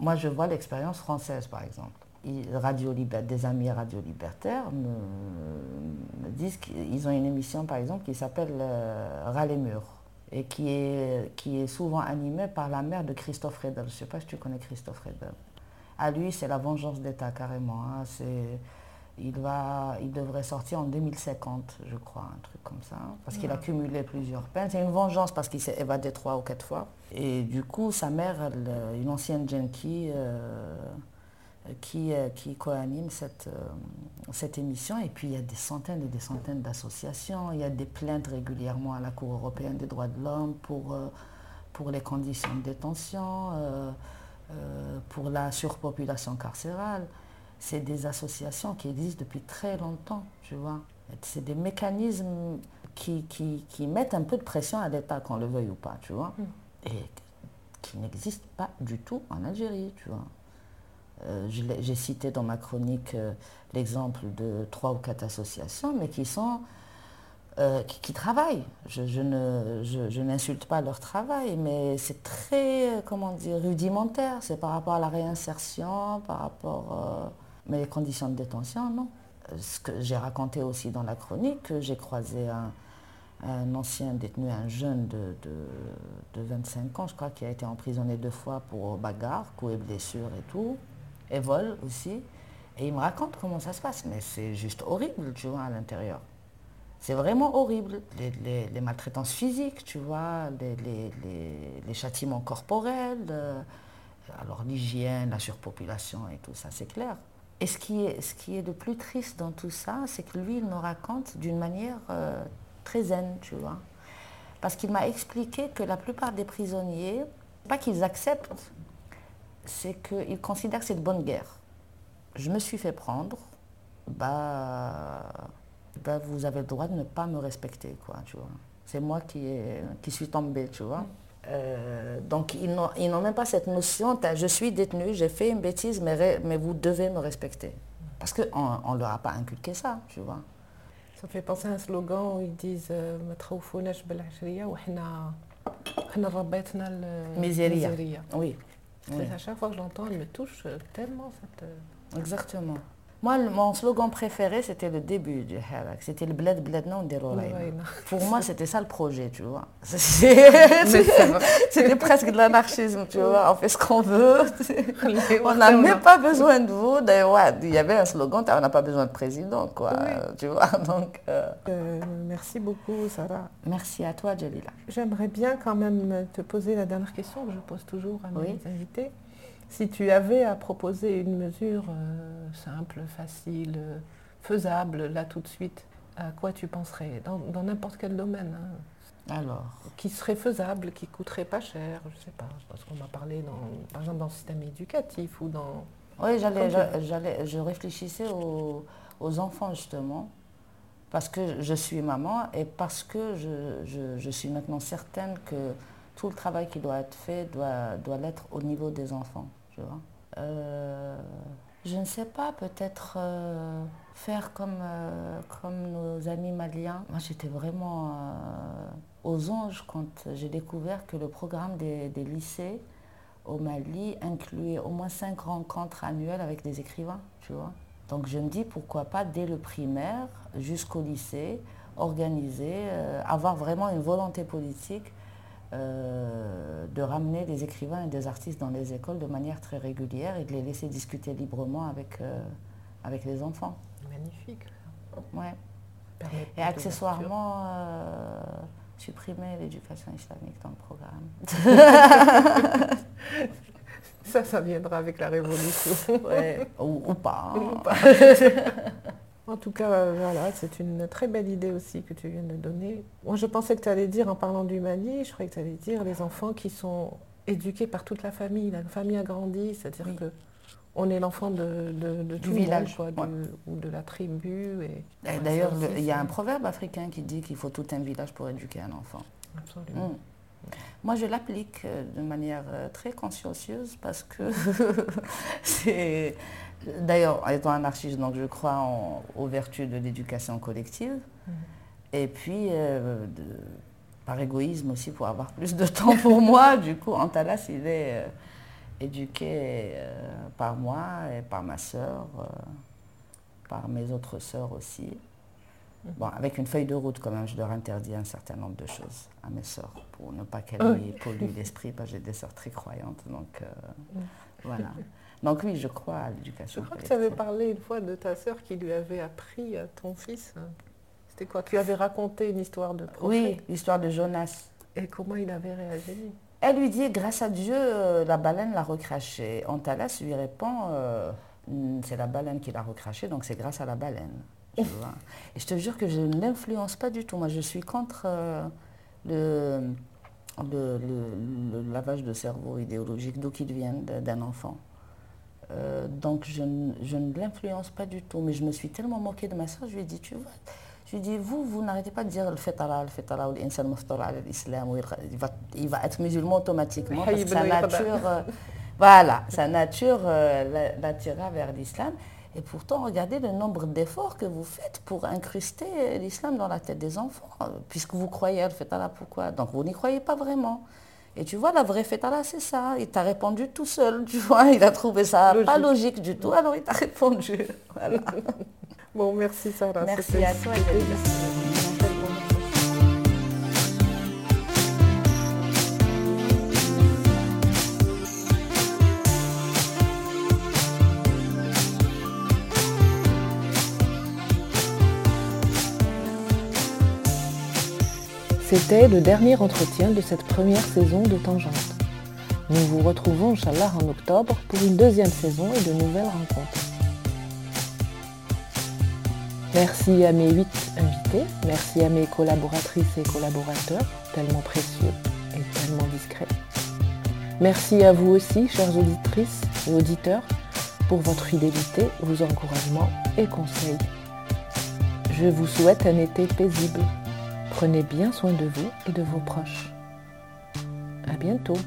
moi je vois l'expérience française par exemple. Radio des amis radio-libertaires me, disent qu'ils ont une émission, par exemple, qui s'appelle euh, murs et qui est, qui est souvent animée par la mère de Christophe Redel. Je ne sais pas si tu connais Christophe Redel. À lui, c'est la vengeance d'État carrément. Hein. il, va, il devrait sortir en 2050, je crois, un truc comme ça, parce qu'il a cumulé plusieurs peines. C'est une vengeance parce qu'il s'est évadé trois ou quatre fois. Et du coup, sa mère, une ancienne junkie, euh, qui, euh, qui co-anime cette, euh, cette émission. Et puis il y a des centaines et des centaines d'associations. Il y a des plaintes régulièrement à la Cour européenne des droits de l'homme pour, euh, pour les conditions de détention, pour la surpopulation carcérale. C'est des associations qui existent depuis très longtemps, tu vois. C'est des mécanismes qui, qui, qui, mettent un peu de pression à l'État, qu'on le veuille ou pas, tu vois. Mm. Et qui n'existent pas du tout en Algérie, tu vois. Euh, j'ai cité dans ma chronique euh, l'exemple de trois ou quatre associations, mais qui sont euh, qui, travaillent. Je, je, n'insulte pas leur travail, mais c'est très, comment dire, rudimentaire. C'est par rapport à la réinsertion, par rapport... mais les conditions de détention, non. Ce que j'ai raconté aussi dans la chronique, j'ai croisé un, ancien détenu, un jeune de, de, 25 ans, je crois, qui a été emprisonné deux fois pour bagarre, coups et blessures et tout et vole aussi. Et il me raconte comment ça se passe. Mais c'est juste horrible, tu vois, à l'intérieur. C'est vraiment horrible. Les, maltraitances physiques, tu vois, les, châtiments corporels, euh, alors l'hygiène, la surpopulation et tout ça, c'est clair. Et ce qui, est, ce qui est le plus triste dans tout ça, c'est que lui, il me raconte d'une manière euh, très zen, tu vois. Parce qu'il m'a expliqué que la plupart des prisonniers, pas qu'ils acceptent, c'est qu'ils considèrent que c'est de bonne guerre. Je me suis fait prendre, bah, bah, vous avez le droit de ne pas me respecter, quoi, tu vois. C'est moi qui, qui suis tombée, tu vois. Euh, donc ils n'ont même pas cette notion, je suis détenu, j'ai fait une bêtise, mais, mais vous devez me respecter. Parce qu'on ne leur a pas inculqué ça, tu vois. Ça fait penser à un slogan où ils disent euh, Miséria. Oui. À chaque fois que je l'entends, elle me touche tellement cette... Euh, Exactement. Moi, mon slogan préféré, c'était le début du Harak. C'était le bled bled non de Pour moi, c'était ça le projet, tu vois. C'était presque de l'anarchisme, tu vois. On fait ce qu'on veut. On n'a même pas besoin de vous. D'ailleurs, il y avait un slogan, on n'a pas besoin de président, quoi. Tu vois, donc... Euh, euh, merci beaucoup, Sarah. Merci à toi, Jalila. J'aimerais bien quand même te poser la dernière question que je pose toujours à mes invités. Si tu avais à proposer une mesure euh, simple, facile, faisable, là tout de suite, à quoi tu penserais? Dans n'importe quel domaine. Hein. Alors Qui serait faisable, qui coûterait pas cher, je ne sais pas, parce qu'on m'a parlé, dans, par exemple, dans le système éducatif ou dans... Oui, j'allais, j'allais, je réfléchissais aux, enfants justement, parce que je suis maman et parce que je, je suis maintenant certaine que tout le travail qui doit être fait doit, doit l'être au niveau des enfants. Euh, je ne sais pas, peut-être euh, faire comme, euh, comme nos amis maliens. Moi, j'étais vraiment aux anges quand j'ai découvert que le programme des, lycées au Mali incluait au moins cinq rencontres annuelles avec des écrivains. Donc je me dis pourquoi pas dès le primaire jusqu'au lycée organiser, avoir vraiment une volonté politique euh, de ramener des écrivains et des artistes dans les écoles de manière très régulière et de les laisser discuter librement avec, euh, avec les enfants. Magnifique. Ouais. Et accessoirement, euh, supprimer l'éducation islamique dans le programme. Ça, ça viendra avec la révolution. ou, pas. Hein. En tout cas, voilà, c'est une très belle idée aussi que tu viens de donner. Moi, je pensais que tu allais dire, en parlant du Mali, je croyais que tu allais dire les enfants qui sont éduqués par toute la famille. La famille a grandi, c'est-à-dire que on est l'enfant de, tout le village ou de la tribu. Et, D'ailleurs, il y a un proverbe africain qui dit qu'il faut tout un village pour éduquer un enfant. Absolument. Mm. Moi, je l'applique euh, de manière euh, très consciencieuse parce que c'est... D'ailleurs, étant anarchiste, donc je crois aux vertus de l'éducation collective. Mm. Et puis, euh, par égoïsme aussi, pour avoir plus de temps pour moi, du coup, Antalas, il est éduqué par moi et par ma soeur, par mes autres sœurs aussi. Bon, avec une feuille de route quand même, je leur interdis un certain nombre de choses à mes sœurs pour ne pas qu'elles oui. polluent l'esprit, parce que j'ai des sœurs très croyantes. Donc euh, voilà. Donc oui, je crois à l'éducation. Je crois que tu avais parlé une fois de ta sœur qui lui avait appris à ton fils. C'était quoi? Tu avais raconté une histoire de prophète? Oui, l'histoire de Jonas. Et comment il avait réagi? Elle lui dit, grâce à Dieu, euh, la baleine l'a recraché. Antalas lui répond, euh, c'est la baleine qui l'a recraché, donc c'est grâce à la baleine. Et je te jure que je ne l'influence pas du tout. Moi, je suis contre euh, le, le, lavage de cerveau idéologique, d'où qu'il vienne, d'un enfant. Euh, donc, je, je ne l'influence pas du tout. Mais je me suis tellement moquée de ma soeur, je lui ai dit, tu vois, je lui ai dit, vous, vous n'arrêtez pas de dire le fetara, le fetara, l'insan l'islam, il va, il va être musulman automatiquement, parce que sa nature, euh, voilà, sa nature l'attira vers l'islam. Et pourtant, regardez le nombre d'efforts que vous faites pour incruster l'islam dans la tête des enfants, puisque vous croyez à le pourquoi? Donc vous n'y croyez pas vraiment. Et tu vois, la vraie fetala, c'est ça. Il t'a répondu tout seul, tu vois. Il a trouvé ça pas logique du tout, alors il t'a répondu. Voilà. bon, merci Sarah. Merci à toi. C'était le dernier entretien de cette première saison de Tangente. Nous vous retrouvons, Inch'Allah, en octobre pour une deuxième saison et de nouvelles rencontres. Merci à mes huit invités, merci à mes collaboratrices et collaborateurs, tellement précieux et tellement discrets. Merci à vous aussi, chères auditrices et auditeurs, pour votre fidélité, vos encouragements et conseils. Je vous souhaite un été paisible Prenez bien soin de vous et de vos proches. À bientôt.